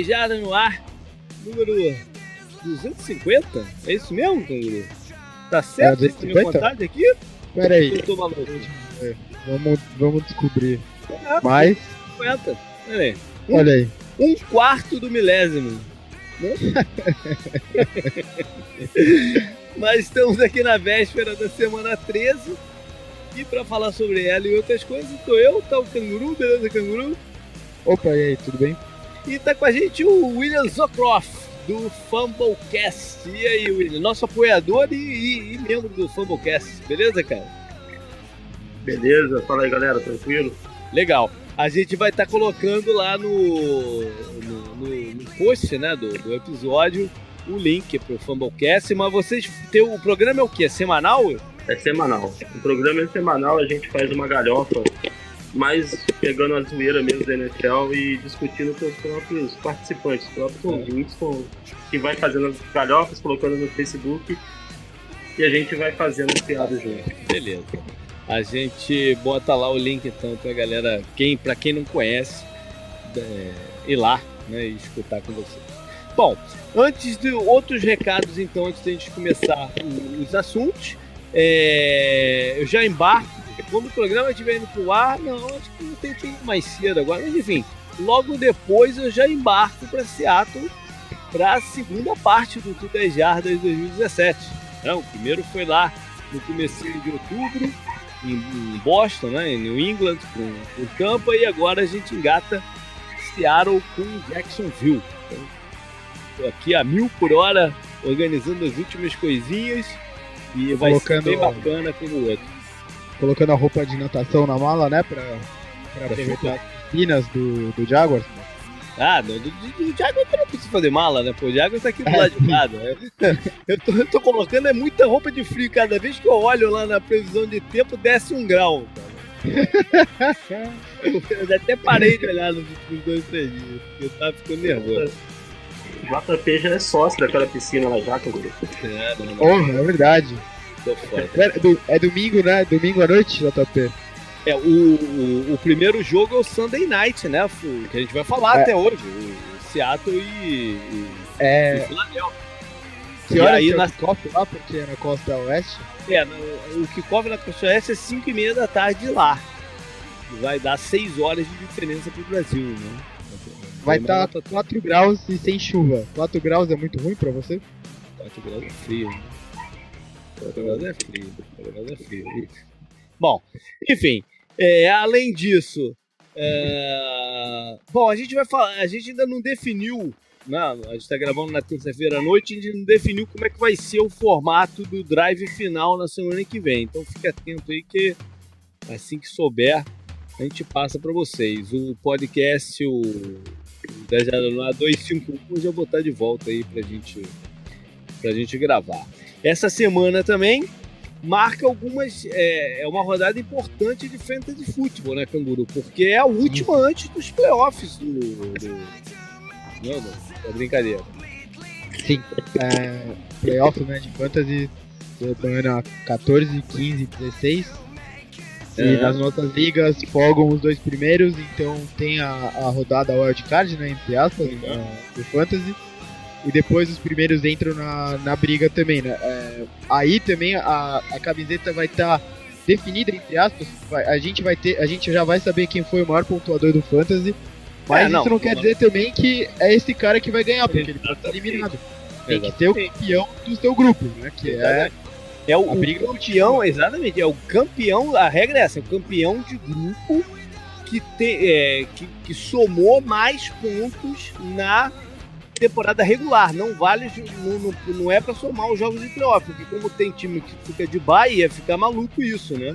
aí, que cofre para mais um 10 Jardas no ar. Número 250? É isso mesmo, Canguru? Tá certo? É, Você minha 250? contagem aqui? Pera aí, Eu tô maluco. vamos, vamos descobrir. É, Mas, 50. Pera aí. olha aí. Um quarto do milésimo. Né? Mas estamos aqui na véspera da semana 13. E para falar sobre ela e outras coisas, tô eu, tá o Canguru, beleza, Canguru? Opa, e aí, tudo bem? E tá com a gente o William Zocroft, do Fumblecast. E aí, William? Nosso apoiador e, e- e membro do Fumblecast, beleza, cara? Beleza, fala aí galera, tranquilo? Legal. A gente vai estar colocando lá no, no, no- no post né, do, do episódio o link pro Fumblecast, mas vocês tem o programa é o quê? Semanal? É semanal. O programa é semanal, a gente faz uma galhofa, mais pegando a zoeira mesmo da NFL e discutindo com os próprios participantes, os próprios ouvintes, com, que vai fazendo as galhofas, colocando no Facebook e a gente vai fazendo as piadas junto. Beleza. A gente bota lá o link então pra galera, quem, pra quem não conhece, é, ir lá né, e escutar com vocês. Bom, antes de outros recados, então, antes de a gente começar os assuntos, é, eu já embarco. Quando o programa estiver indo pro ar, não, acho que não tem tempo mais cedo agora, mas enfim, logo depois eu já embarco para Seattle para a segunda parte do Tudo 10 Jardas 2017. Não, o primeiro foi lá no começo de outubro, em, em Boston, né, em New England, com, com Tampa, e agora a gente engata Seattle com Jacksonville. Então, tô aqui a mil por hora, organizando as últimas coisinhas, e vai Colocando- ser bem bacana como o outro. Colocando a roupa de natação na mala, né? Pra, pra aproveitar as piscinas do, do Jaguars. Ah, do, do, do Jaguar não precisa fazer mala, né? Pô, o Jaguar tá aqui do lado de cá. né? Eu tô, eu tô colocando é muita roupa de frio. Cada vez que eu olho lá na previsão de tempo, desce um grau. cara. Eu, até parei de olhar nos últimos dois, três dias. porque Eu tava ficando nervoso. O JP já é sócio daquela piscina lá já, cara. É, não, não, Porra, é verdade. Tô fora. É, é domingo, né? Domingo à noite, JP. É, o, o, o primeiro jogo é o Sunday Night, né? Que a gente vai falar É. até hoje. O Seattle e, e, É. e. Que E hora aí que é na- kickoff lá? Porque é na costa oeste. É, no- o kickoff na Costa Oeste é 5 e meia da tarde lá. Vai dar 6 horas de diferença pro Brasil, né? Vai estar tá 4 graus e sem chuva. 4 graus é muito ruim pra você? 4 graus é frio. né? 4 graus é frio. 4 graus é frio. Bom, enfim, é, além disso, é, bom, a gente vai falar, a gente ainda não definiu, né? A gente tá gravando na terça-feira à noite, a gente não definiu como é que vai ser o formato do drive final na semana que vem. Então fique atento aí que assim que souber, a gente passa para vocês. O podcast, o, o 10 no ar 251, eu já botar de volta aí pra gente, pra gente gravar. Essa semana também marca algumas. É, é uma rodada importante de fantasy futebol, né, Canguru? Porque é a última antes dos playoffs do. do não, não, é brincadeira. Sim. É, playoff, né? De fantasy. Semana 14, 15, 16. E É. nas nossas ligas folgam os dois primeiros, então tem a, a rodada wildcard, né? Entre aspas, Uhum. na- do fantasy. E depois os primeiros entram na, na briga também, né? É, aí também a, a camiseta vai estar definida, entre aspas. Vai- a, gente vai ter, a gente já vai saber quem foi o maior pontuador do fantasy. Mas É, não, isso não quer não. dizer também que é esse cara que vai ganhar, porque ele pode estar Exatamente. eliminado. Tem que ter o campeão do seu grupo, né? Que é É o, A o briga campeão, exatamente, é o campeão, a regra é essa, é o campeão de grupo que, tem, é, que, que somou mais pontos na temporada regular. Não vale, não, não, não é pra somar os jogos de playoff, porque como tem time que fica de bye, ia ficar maluco isso, né?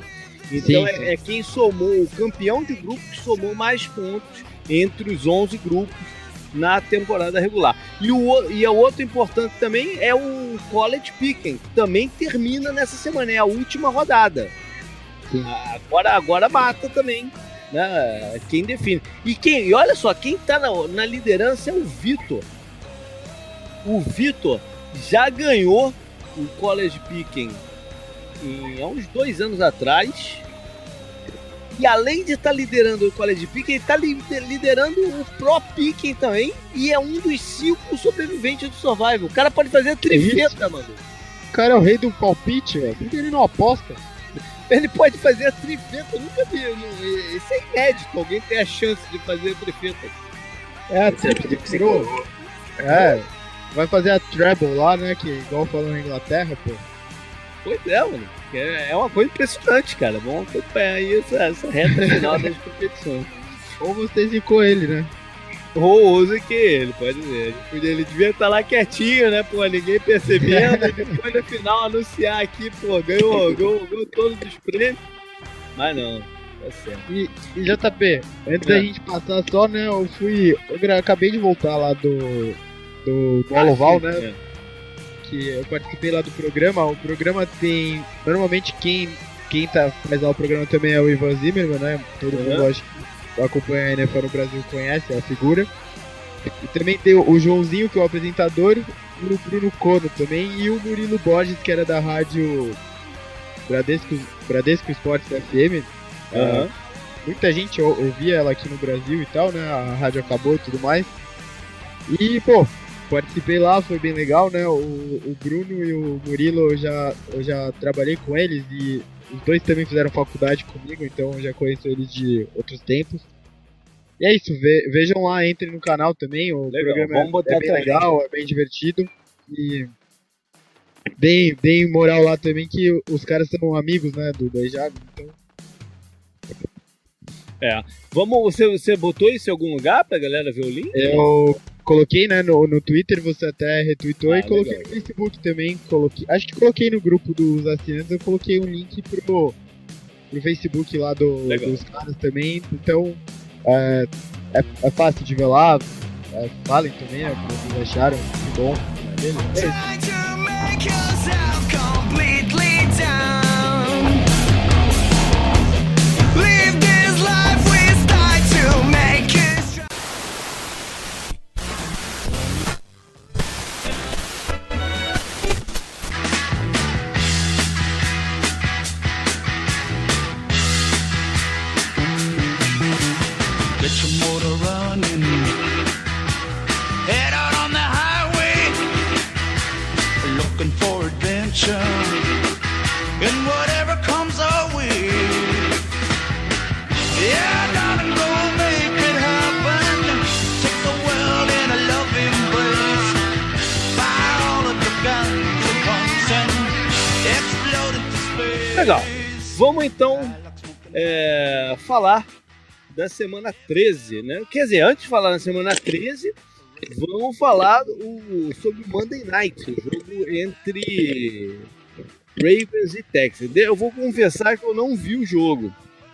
Então Sim, é, sim. é quem somou, o campeão de grupo que somou mais pontos entre os 11 grupos na temporada regular. E o, e o outro importante também é o College Pick'em, que também termina nessa semana, é a última rodada. Sim. Agora, agora mata também, né? Quem define. E quem, e olha só, quem tá na, na liderança é o Vitor. O Vitor já ganhou o College Pick'em em, há uns dois anos atrás. E além de estar tá liderando o College Pick, ele está liderando o Pro Picking também. E é um dos cinco sobreviventes do Survival. O cara pode fazer trifeta, mano. O cara é o rei do palpite, velho. Por que ele não aposta? Ele pode fazer a trifeta. Eu nunca vi. Isso é inédito. Alguém ter a chance de fazer a trifeta. É, a trifeta. É. Vai fazer a treble lá, né? Que igual falou na Inglaterra, pô. Pois é, mano. É, é uma coisa impressionante, cara. Vamos acompanhar aí essa, essa reta final das competições. Ou você zicou ele, né? Ou use que ele, pode ver. Ele devia estar lá quietinho, né, pô? Ninguém percebendo. e depois no final anunciar aqui, pô, ganhou, ganhou, ganhou todos os prêmios. Mas não, tá certo. E, e JP, antes é. da gente passar só, né, eu fui. Eu acabei de voltar lá do. Do, do ah, sim, né? É que eu participei lá do programa. O programa tem. Normalmente quem, quem tá, faz lá o programa também é o Ivan Zimmerman, né? Todo mundo uhum. acho que acompanha a NFL no Brasil conhece a figura. E também tem o Joãozinho, que é o apresentador, e o Bruno Cono também, e o Murilo Borges, que era da rádio Bradesco, Bradesco Esportes FM. Uhum. Uh, muita gente ouvia ela aqui no Brasil e tal, né? A rádio acabou e tudo mais. E, pô, participei lá, foi bem legal, né? O, o Bruno e o Murilo eu já, eu já trabalhei com eles e os dois também fizeram faculdade comigo, então eu já conheço eles de outros tempos. E é isso, ve, vejam lá, entrem no canal também, o legal, programa é, é bem legal, é bem divertido. E bem, bem moral lá também que os caras são amigos, né, do Beijado, então... É. Vamos, você, você botou isso em algum lugar pra galera ver o link? Eu coloquei né, no, no Twitter, você até retweetou ah, e coloquei legal. no Facebook também. Coloquei, acho que coloquei no grupo dos assinantes, eu coloquei um link pro, pro Facebook lá do, dos caras também. Então é, é, é, fácil de ver lá. É, falem também né, o que vocês acharam. Que bom. Beleza. É Legal. Vamos então é, falar da semana 13, né? Quer dizer, antes de falar da semana 13, vamos falar o, sobre o Monday Night, o jogo entre Ravens e Texas. Eu vou confessar que eu não vi o jogo.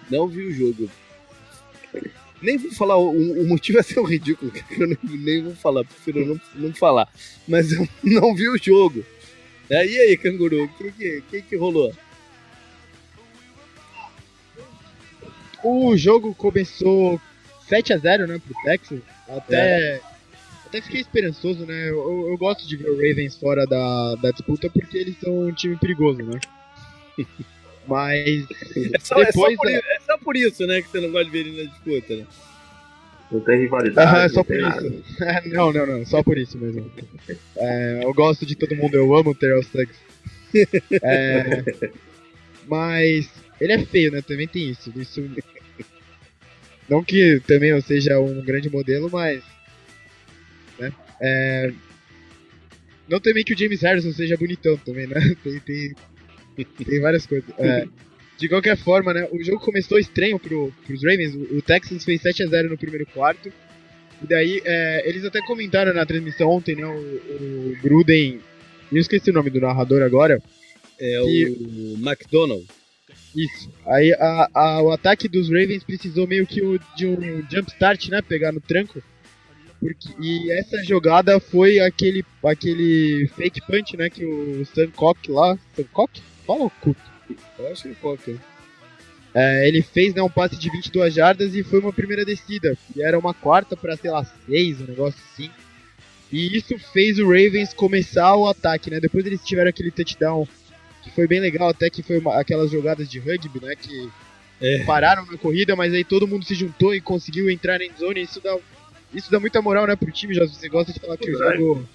Não vi o jogo. Nem vou falar, o, o motivo é ser ridículo, que eu nem, nem vou falar, prefiro não, não falar. Mas eu não vi o jogo. É, e aí, canguru, o que, que, que, que rolou? O jogo começou 7 a 0 né, pro Texas. Até, é. Até fiquei esperançoso, né? Eu, eu, gosto de ver o Ravens fora da, da disputa porque eles são um time perigoso, né? Mas é só, depois. É só, por, é só, por, isso, né, que você não gosta de ver ele na disputa, né? Não tem rivalidade. Ah, é só por isso. não, não, não, só por isso mesmo. É, eu gosto de todo mundo, eu amo o Terrell Suggs. É, mas ele é feio, né? Também tem isso. Isso. Não que também eu seja um grande modelo, mas. É... Não também que o James Harrison seja bonitão também, né? Tem, tem, tem várias coisas. É... De qualquer forma, né? O jogo começou estranho pro, pros Ravens. O Texans fez 7 a 0 no primeiro quarto. E daí, é, eles até comentaram na transmissão ontem, né? O, o Gruden. Eu esqueci o nome do narrador agora. É que... o McDonald. Isso. Aí a, a, o ataque dos Ravens precisou meio que o, de um jump start, né? Pegar no tranco. Porque, e essa jogada foi aquele, aquele fake punch, né? Que o Sancock lá. Sancock? Fala o Cook. Eu acho que é Cook. É, ele fez né, um passe de 22 jardas e foi uma primeira descida. E era uma quarta para, sei lá, 6, um negócio assim. E isso fez o Ravens começar o ataque, né? Depois eles tiveram aquele touchdown que foi bem legal, até que foi uma, aquelas jogadas de rugby, né? Que É. Pararam na corrida, mas aí todo mundo se juntou e conseguiu entrar na endzone. Isso dá, isso dá muita moral, né, pro time. Já você gosta de falar que o jogo.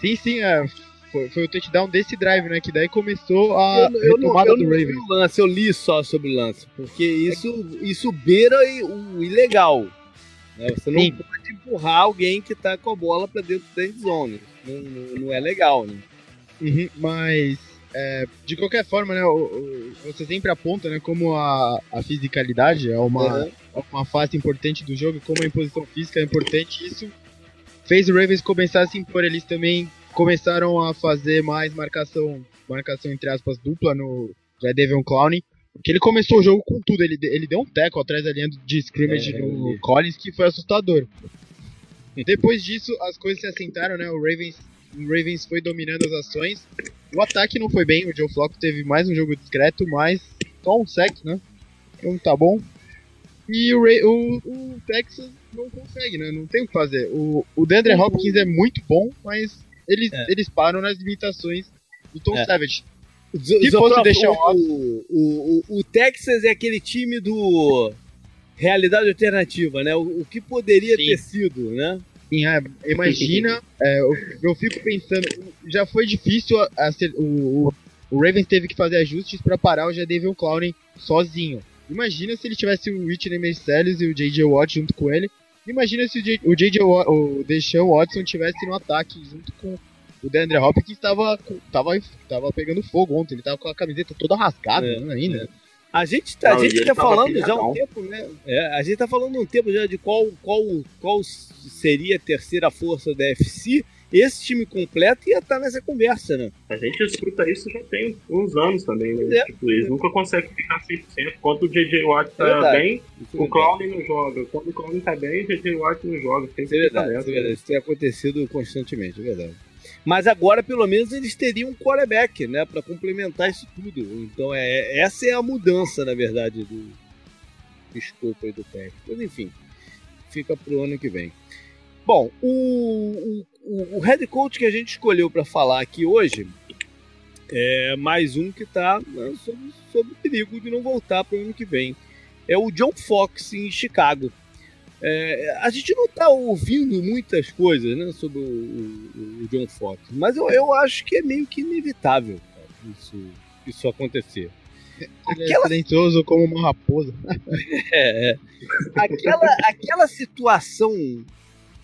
Sim, sim, é, foi, foi o touchdown desse drive, né? Que daí começou a eu, eu retomada não, eu do Ravens. O lance, eu li só sobre o lance, porque isso, isso beira o ilegal. Né? Você não Sim. pode empurrar alguém que tá com a bola para dentro da endzone. Não, não, não é legal, né? Uhum, mas é, de qualquer forma, né, o, o, você sempre aponta né, como a, a fisicalidade é uma, uhum. Uma fase importante do jogo, como a imposição física é importante. Isso fez o Ravens começar a se impor. Eles também começaram a fazer mais marcação, marcação entre aspas, dupla no Devon Clowney. Porque ele começou o jogo com tudo. Ele, ele deu um teco atrás da linha de scrimmage é, no Collins que foi assustador. Depois disso, as coisas se assentaram, né? O Ravens o Ravens foi dominando as ações. O ataque não foi bem, o Joe Flacco teve mais um jogo discreto, mas só um sec, né? Então tá bom. E o, o, o, Texas não consegue, né? Não tem o que fazer. O, o DeAndre Hopkins é muito bom, mas eles, é. eles param nas limitações do Tom é. Savage. Se fosse deixar o, o, o, o Texas é aquele time do realidade alternativa, né? O, o que poderia Sim. ter sido, né? Sim, é, imagina, é, eu, eu, fico pensando, já foi difícil, a, a, o, o, Ravens teve que fazer ajustes para parar o Jadavion Clowney sozinho. Imagina se ele tivesse o Whitney Mercedes e o J.J. Watt junto com ele. Imagina se o J.J. o Deshaun Watson tivesse no ataque junto com o DeAndre Hopkins estava tava, tava pegando fogo ontem. Ele tava com a camiseta toda rasgada é, ainda. É. A gente tá, não, a gente tá falando já há um tempo, né? É, a gente tá falando um tempo já de qual, qual, qual seria a terceira força da FC. Esse time completo ia estar nessa conversa, né? A gente escuta isso já tem uns anos também, né? É. Tipo, eles nunca conseguem ficar 100%. Quando o JJ Watt tá é bem, o Clown não joga. Quando o Clown tá bem, o JJ Watt não joga. Tem isso é verdade, isso é verdade. Isso tem acontecido constantemente, é verdade. Mas agora, pelo menos, eles teriam um quarterback, né? para complementar isso tudo. Então, é, essa é a mudança, na verdade, do, do escopo aí do técnico. Mas, enfim, fica pro ano que vem. Bom, o, o, o head coach que a gente escolheu para falar aqui hoje é mais um que está né, sob, sob perigo de não voltar para o ano que vem. É o John Fox em Chicago. É, a gente não está ouvindo muitas coisas né, sobre o, o, o, John Fox, mas eu, eu acho que é meio que inevitável cara, isso, isso acontecer. Ele é aquela... é silencioso como uma raposa. é, é. Aquela, aquela situação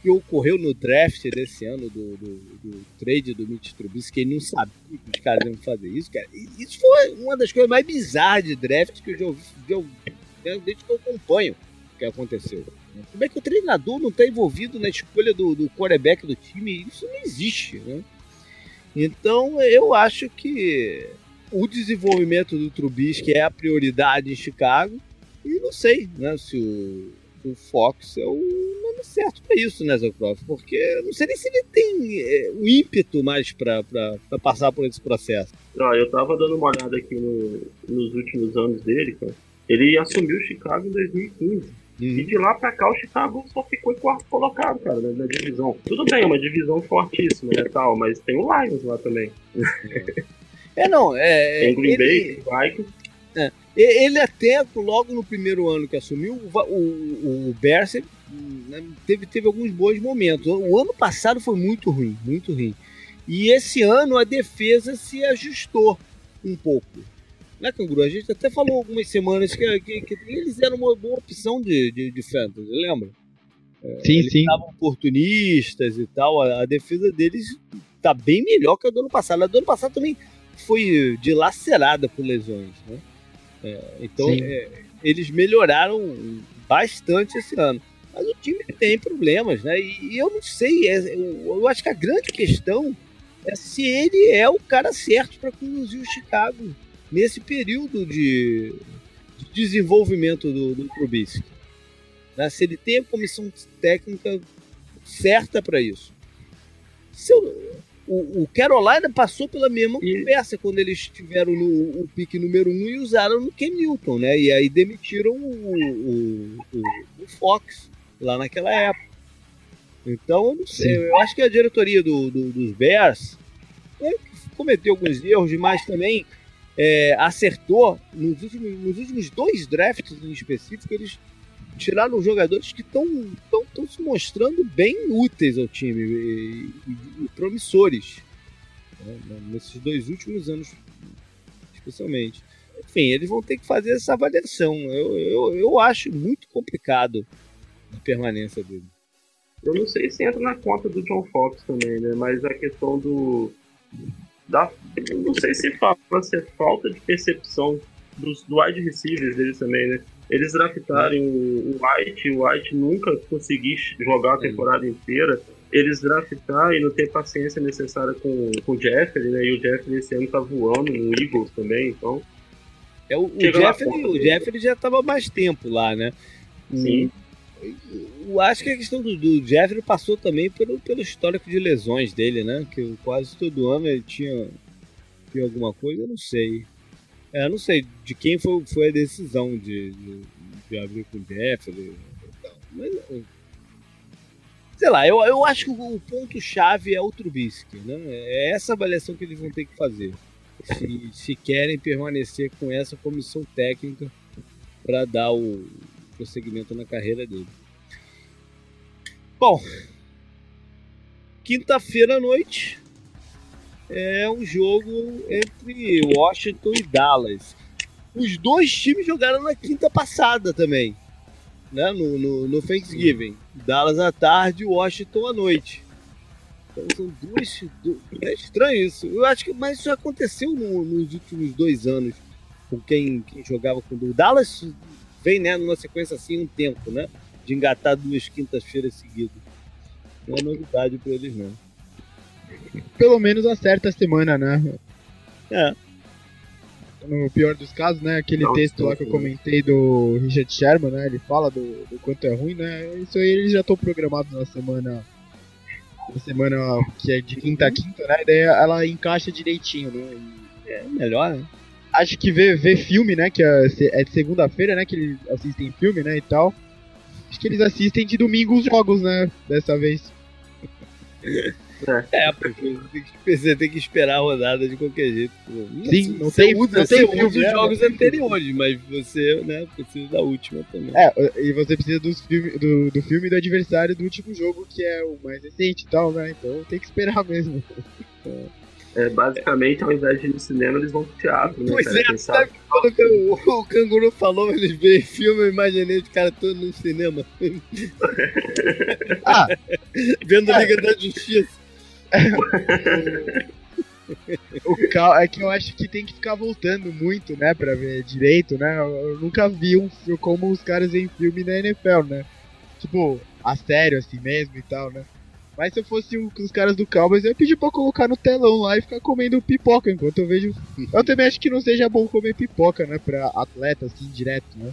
que ocorreu no draft desse ano do, do, do trade do Mitch Trubisky, ele não sabia que os caras iam fazer isso, cara. Isso foi uma das coisas mais bizarras de draft que eu já ouvi, desde que eu acompanho o que aconteceu. Como é que o treinador não está envolvido na escolha do, do quarterback do time? Isso não existe, né? Então eu acho que o desenvolvimento do Trubisky é a prioridade em Chicago e não sei né, se o, o Fox é o nome certo para isso, né, Zocroft? Porque não sei nem se ele tem é, o ímpeto mais para passar por esse processo. Ah, eu tava dando uma olhada aqui no, nos últimos anos dele, cara. Ele assumiu o Chicago em 2015. Uhum. E de lá pra cá o Chicago só ficou em quarto colocado, cara, na, na divisão. Tudo bem, é uma divisão fortíssima, né, tal, mas tem o Lions lá também. É, não, é... Tem Green ele, Bay, Vikings. É, ele até, logo no primeiro ano que assumiu, o, o, o Bears né, teve, teve alguns bons momentos. O ano passado foi muito ruim, muito ruim. E esse ano a defesa se ajustou um pouco né, Canguru? A gente até falou algumas semanas que, que, que eles eram uma boa opção de, de, de fantasy, lembra? É, sim, eles sim. estavam oportunistas e tal. A, a, defesa deles tá bem melhor que a do ano passado. A do ano passado também foi dilacerada por lesões, né? É, então é, eles melhoraram bastante esse ano. Mas o time tem problemas, né? E, e eu não sei, é, eu, eu, acho que a grande questão é se ele é o cara certo para conduzir o Chicago nesse período de, de desenvolvimento do, do Trubisky. Né? Se ele tem a comissão técnica certa para isso. Se eu, o, o, Carolina passou pela mesma e... conversa quando eles tiveram no, o pique número um e usaram no Ken Newton, né? E aí demitiram o, o, o, o Fox lá naquela época. Então, eu não sei. Sim. Eu acho que a diretoria do, do, dos Bears cometeu alguns erros, mas também é, acertou nos últimos, nos últimos dois drafts em específico, eles tiraram jogadores que estão se mostrando bem úteis ao time e, e, e promissores né, nesses dois últimos anos, especialmente. Enfim, eles vão ter que fazer essa avaliação. Eu, eu, eu acho muito complicado a permanência dele. Eu não sei se entra na conta do John Fox também, né? Mas a questão do. Da, não sei se fala se é falta de percepção dos do wide receivers deles também, né? Eles draftarem o, White, o White nunca conseguir jogar a temporada inteira. Eles draftar e não ter paciência necessária com, com o Jeffrey, né? E o Jeffrey esse ano tá voando no Eagles também, então. É, o, o Jeffrey, o Jeffrey já tava mais tempo lá, né? Sim. Eu acho que a questão do, do Jeffrey passou também pelo, pelo histórico de lesões dele, né? Que quase todo ano ele tinha, tinha alguma coisa, eu não sei. É, não sei de quem foi, foi a decisão de, de, de abrir com o Jeffrey. Mas, sei lá, eu, eu acho que o ponto-chave é o Trubisky, né? É essa avaliação que eles vão ter que fazer. Se, se querem permanecer com essa comissão técnica para dar o prosseguimento na carreira dele. Bom, quinta-feira à noite é um jogo entre Washington e Dallas. Os dois times jogaram na quinta passada também, né? no, no, no Thanksgiving. Dallas à tarde e Washington à noite. Então são duas. É estranho isso. Eu acho que. Mas isso aconteceu no, nos últimos dois anos com quem, quem jogava com o Dallas vem né, numa sequência assim um tempo, né? De engatar duas quintas-feiras seguidas. Não é novidade para eles, não. Pelo menos acerta a semana, né? É. No pior dos casos, né? Aquele não, texto lá que eu comentei do Richard Sherman, né? Ele fala do, do quanto é ruim, né? Isso aí eles já estão programados na semana. Na semana que é de quinta a quinta, né? Daí ela encaixa direitinho, né? E, é melhor, né? Acho que ver, ver filme, né? Que é, é de segunda-feira, né? Que eles assistem filme, né? E tal. Acho que eles assistem de domingo os jogos, né? Dessa vez. É, porque você tem que esperar a rodada de qualquer jeito. Sim, não você tem, usa, não você tem usa os né? jogos anteriores, mas você né, precisa da última também. É, e você precisa dos filme, do, do filme do adversário do último jogo, que é o mais recente e tal, né? Então tem que esperar mesmo. É. É, basicamente, ao invés de ir no cinema, eles vão pro teatro, né? Pois cara? é, sabe quando o, o canguru falou, eles veem filme, eu imaginei os caras todos no cinema. ah! Vendo Liga da Justiça. o cal é que eu acho que tem que ficar voltando muito, né, pra ver direito, né? Eu nunca vi um filme como os caras em filme na NFL, né? Tipo, a sério assim mesmo e tal, né? Mas se eu fosse um, os caras do Cowboys, eu ia pedir pra colocar no telão lá e ficar comendo pipoca enquanto eu vejo. Eu também acho que não seja bom comer pipoca, né? Pra atleta, assim, direto, né?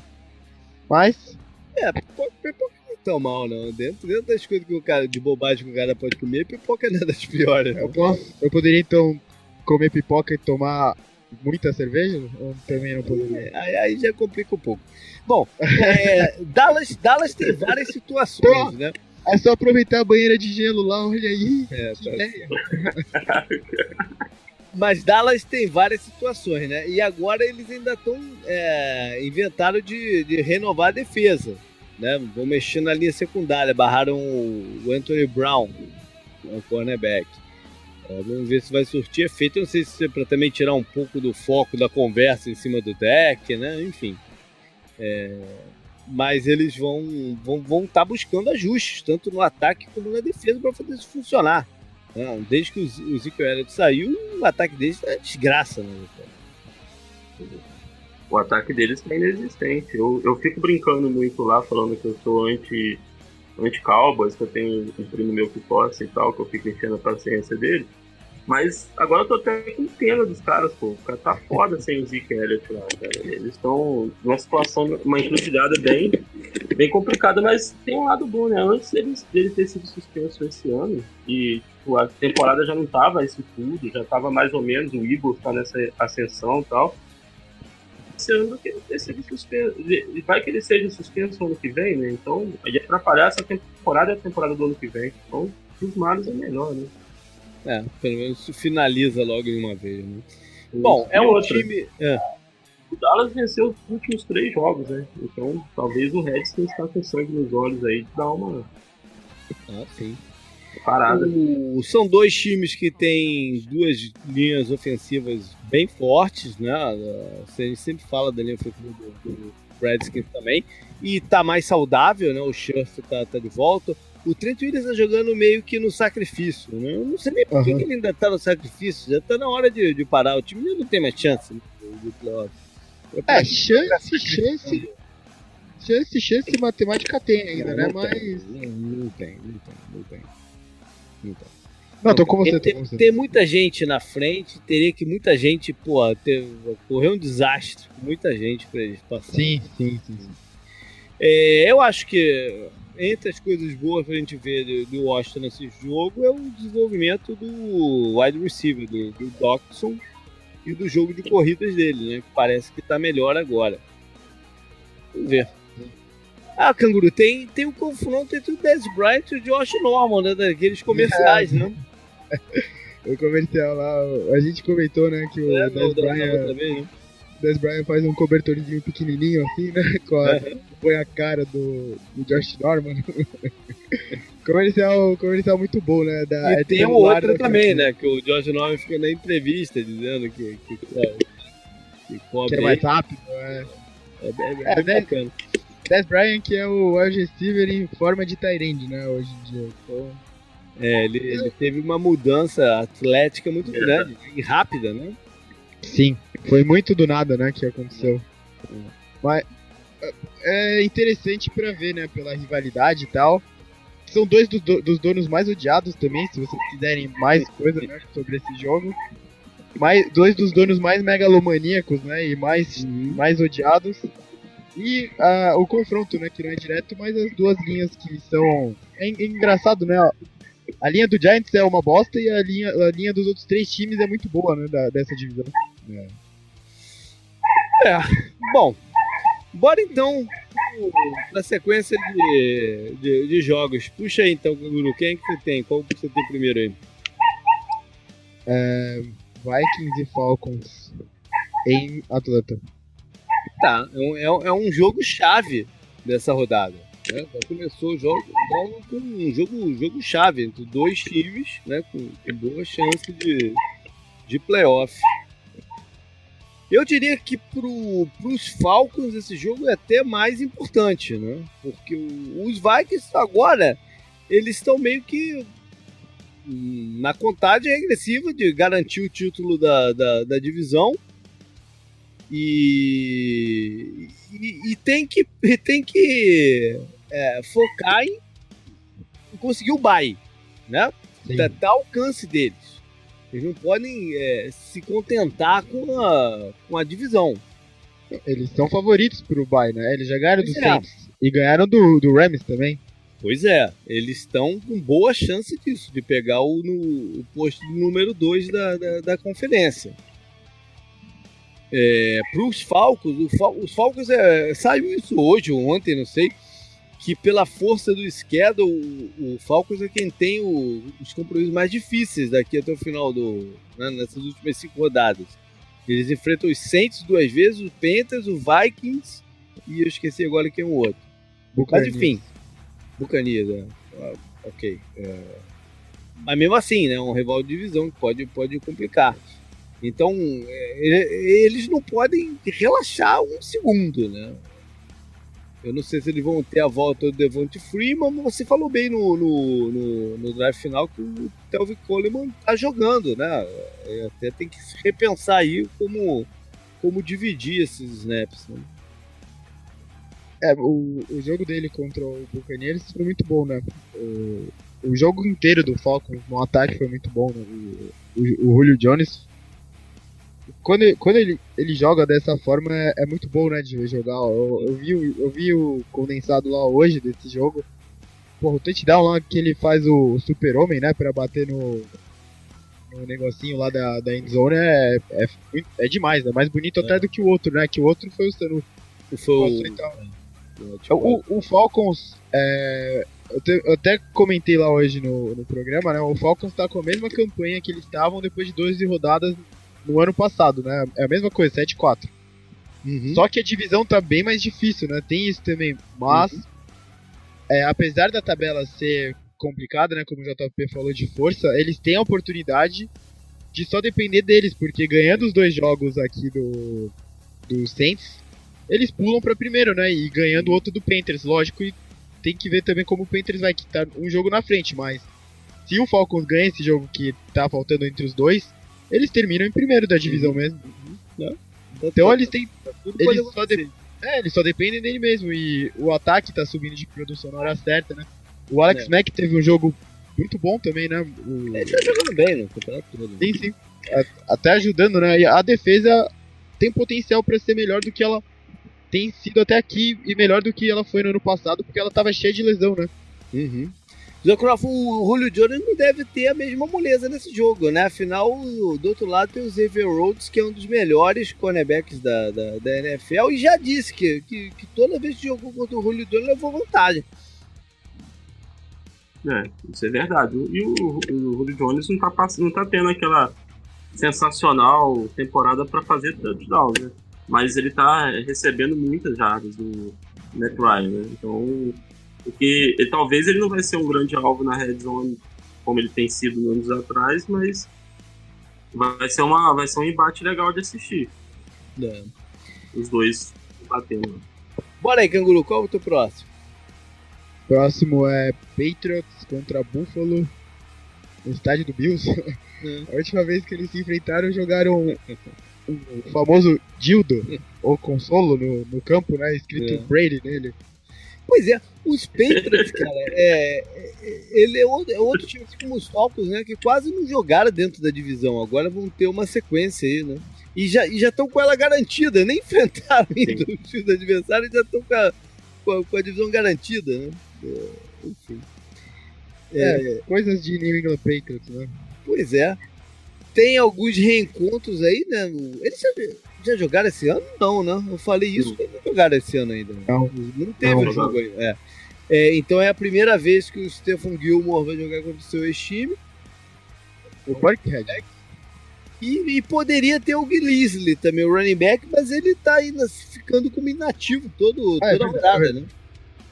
Mas. É, pipoca, pipoca não é tão mal, não. Dentro, dentro das coisas que o cara, de bobagem que o cara pode comer, pipoca não é das piores. Eu, posso, eu poderia então comer pipoca e tomar muita cerveja? Ou também não poderia? É, aí, aí, já complica um pouco. Bom, é, Dallas, Dallas tem várias situações, né? É só aproveitar a banheira de gelo lá, olha aí. É, que tá... ideia. Mas Dallas tem várias situações, né? E agora eles ainda estão é, inventaram de, de, renovar a defesa, né? Vão mexer na linha secundária, barraram o Anthony Brown, o cornerback. É, vamos ver se vai surtir efeito. Eu não sei se é para também tirar um pouco do foco da conversa em cima do deck, né? Enfim. É, mas eles vão vão vão estar tá buscando ajustes tanto no ataque como na defesa para fazer isso funcionar. Né? Desde que o Zico Elliott saiu, o ataque deles é desgraça, né? O ataque deles é inexistente. Eu, eu fico brincando muito lá, falando que eu sou anti, anti-Cowboys, que eu tenho um primo meu que torce e tal, que eu fico enchendo a paciência dele. Mas agora eu tô até com pena dos caras, pô. O cara tá foda sem o Zeke Elliott lá, cara. Eles estão numa situação, uma encruzilhada bem, bem complicada, mas tem um lado bom, né? Antes deles, dele ter sido suspenso esse ano, e tipo, a temporada já não tava isso tudo, já tava mais ou menos, o Eagles tá nessa ascensão e tal. Esse ano que ele ter sido suspenso. Vai que ele seja suspenso ano que vem, né? Então, ia atrapalhar essa temporada e a temporada do ano que vem. Então, os males é melhor, né? É, pelo menos finaliza logo de uma vez, né? Bom, é E um outra, time. É. O Dallas venceu os últimos três jogos, né? Então talvez o Redskins está com sangue nos olhos aí de dar uma Ah, sim. parada. O- são dois times que têm duas linhas ofensivas bem fortes, né? A gente sempre fala da linha ofensiva do, do Redskins também. E tá mais saudável, né? O Scherf tá, tá de volta. O Trent Williams tá jogando meio que no sacrifício, né? Eu não sei nem por que Aham. que ele ainda tá no sacrifício. Já tá na hora de, de parar. O time não tem mais chance né, de playoff. É, chance, chance. Chance, chance matemática tem ainda, né? Não Mas. tem, Não, tem, não tem, não tem. Não tem. Não, tô com você, tô tem, com você. tem muita gente na frente, teria que muita gente, pô, ter, correr um desastre com muita gente pra eles passarem. Sim, sim, sim. sim. É, eu acho que entre as coisas boas pra gente ver do, do Washington nesse jogo é o desenvolvimento do wide receiver, do, do e do jogo de corridas dele, né? Parece que tá melhor agora. Vamos ver. Ah, Canguru, tem, tem um confronto entre o Dez Bryant e o Josh Norman, né? Daqueles comerciais, né? O comercial lá, a gente comentou, né, que o É, Dez Bryant, vez, né? Dez Bryant faz um cobertorzinho pequenininho assim, né, com a, põe a cara do, do Josh Norman. comercial, comercial muito bom, né, da, E é tem celular outro da também, né? Que o Josh Norman fica na entrevista dizendo que, que, que, que cobre Que era mais rápido, é. É, é, é, É, bem né? bacana. Dez Bryant que é o wide receiver em forma de Tyrande, né, hoje em dia. Então, É, ele, ele teve uma mudança atlética muito grande e rápida, né? Sim, foi muito do nada, né, que aconteceu. Mas é interessante pra ver, né, pela rivalidade e tal. São dois do- do- dos donos mais odiados também, se vocês quiserem mais coisa né, sobre esse jogo. Mais, dois dos donos mais megalomaníacos, né, e mais, mais odiados. E ah, o confronto, né, que não é direto, mas as duas linhas que são... É, en- é engraçado, né, a linha do Giants é uma bosta e a linha, a linha dos outros três times é muito boa, né, da- dessa divisão. Bom, bora então na sequência de, de, de jogos. Puxa aí então, Guru, quem é que você tem? Qual que você tem primeiro aí? Vikings e Falcons em Atlanta. Tá, é um, é um- é um jogo chave dessa rodada. Né? Já começou o jogo, logo com um jogo, jogo chave entre dois times, né? Com, com boa chance de, de playoff. Eu diria que pro, pros Falcons esse jogo é até mais importante, né? Porque o- os Vikings agora eles estão meio que hum, na contagem regressiva de garantir o título da, da, da divisão e, e, e tem que, tem que é, focar em conseguir o bye, né? Sim. Alcance deles. Eles não podem é, se contentar com a, com a divisão. Eles são favoritos pro bye, né? Eles já ganharam do Pois é. Saints e ganharam do, do Rams também. Pois é, eles estão com boa chance disso, de pegar o, no- o posto número 2 da, da, da conferência. É, Para os Falcons, o Fal- os Falcons é, saiu isso hoje ou ontem, não sei, que pela força do schedule, o, o Falcons é quem tem o- os compromissos mais difíceis daqui até o final do. né, nessas últimas cinco rodadas. Eles enfrentam os Saints duas vezes, o Panthers, o Vikings e eu esqueci agora quem é o outro. Mas Buccaneers. enfim, Bucanias, é. Ah, ok. é. Mas mesmo assim, né? Um rival de divisão que pode, pode complicar. Então, é, e- eles não podem relaxar um segundo, né? Eu não sei se eles vão ter a volta do Devonte Freeman, mas você falou bem no, no, no, no drive final que o Telvin Coleman tá jogando, né? É, até tem que repensar aí como, como dividir esses snaps. Né? É, o, o jogo dele contra o Buccaneers foi muito bom, né? O, o jogo inteiro do Falcons no ataque foi muito bom, né? O, o, o Julio Jones. Quando, ele, quando ele, ele joga dessa forma é, é muito bom, né? De jogar. Eu, eu, vi, o- eu vi o condensado lá hoje desse jogo. Porra, o touchdown lá que ele faz o super-homem, né? Pra bater no, no negocinho lá da, da endzone é, é, é demais, né? Mais bonito até do que o outro, né? Que o outro foi o Sanu. Foi o, Passou e tal. o- O, o Falcons, é, eu, te- eu até comentei lá hoje no, no programa, né? O Falcons tá com a mesma campanha que eles estavam depois de 12 rodadas no ano passado, né? É a mesma coisa, 7-4. Uhum. Só que a divisão tá bem mais difícil, né? Tem isso também. Mas, é, apesar da tabela ser complicada, né? Como o JP falou de força, eles têm a oportunidade de só depender deles, porque ganhando os dois jogos aqui do, do Saints, eles pulam pra primeiro, né? E ganhando o outro do Panthers, lógico, e tem que ver também como o Panthers vai estar um jogo na frente, mas se o Falcons ganha esse jogo que tá faltando entre os dois, eles terminam em primeiro da divisão mesmo. Então eles têm. Eles só acontecer. É, eles só dependem dele mesmo. E o ataque tá subindo de produção na hora certa, né? O Alex É. Mack teve um jogo muito bom também, né? O... Ele tá jogando bem no campeonato todo. Sim, sim. A- Até ajudando, né? E a defesa tem potencial pra ser melhor do que ela tem sido até aqui e melhor do que ela foi no ano passado, porque ela tava cheia de lesão, né? Uhum. Zokrov, o Julio Jones não deve ter a mesma moleza nesse jogo, né? Afinal, o- do outro lado tem o Xavier Rhodes, que é um dos melhores cornerbacks da, da, da NFL, e já disse que, que, que toda vez que jogou contra o Julio Jones levou vantagem. É, isso é verdade. E o, o Julio Jones não tá, não tá tendo aquela sensacional temporada pra fazer touchdown, né? Mas ele tá recebendo muitas jardas do Matt Ryan, né? Então, porque ele- talvez ele não vai ser um grande alvo na red zone como ele tem sido anos atrás, mas vai ser, uma, vai ser um embate legal de assistir. É. Os dois batendo. Bora aí, Canguru, qual é o teu próximo? Próximo é Patriots contra Buffalo no estádio do Bills. A última vez que eles se enfrentaram, jogaram o famoso dildo, ou consolo no, no campo, né? Escrito É. Brady nele. Pois é, os Patriots, cara, é, é- ele é outro, é outro time assim como os Falcons, né? Que quase não jogaram dentro da divisão. Agora vão ter uma sequência aí, né? E já já estão com ela garantida, nem enfrentaram ainda os times adversários, já estão com a, com, a, com a divisão garantida, né? É, enfim. É, coisas de New England Patriots, né? Pois é. Tem alguns reencontros aí, né? Eles já, jogaram esse ano? Não, né? Eu falei isso, não jogaram esse ano ainda. Não. Não teve Não, o jogo ainda. É. É, então é a primeira vez que o Stephen Gilmore vai jogar contra o seu ex-time. O Parkhead. E, e poderia ter o Gillisley também, o running back, mas ele tá ainda ficando como inativo todo, Ah, é toda a verdade, rodada, é né?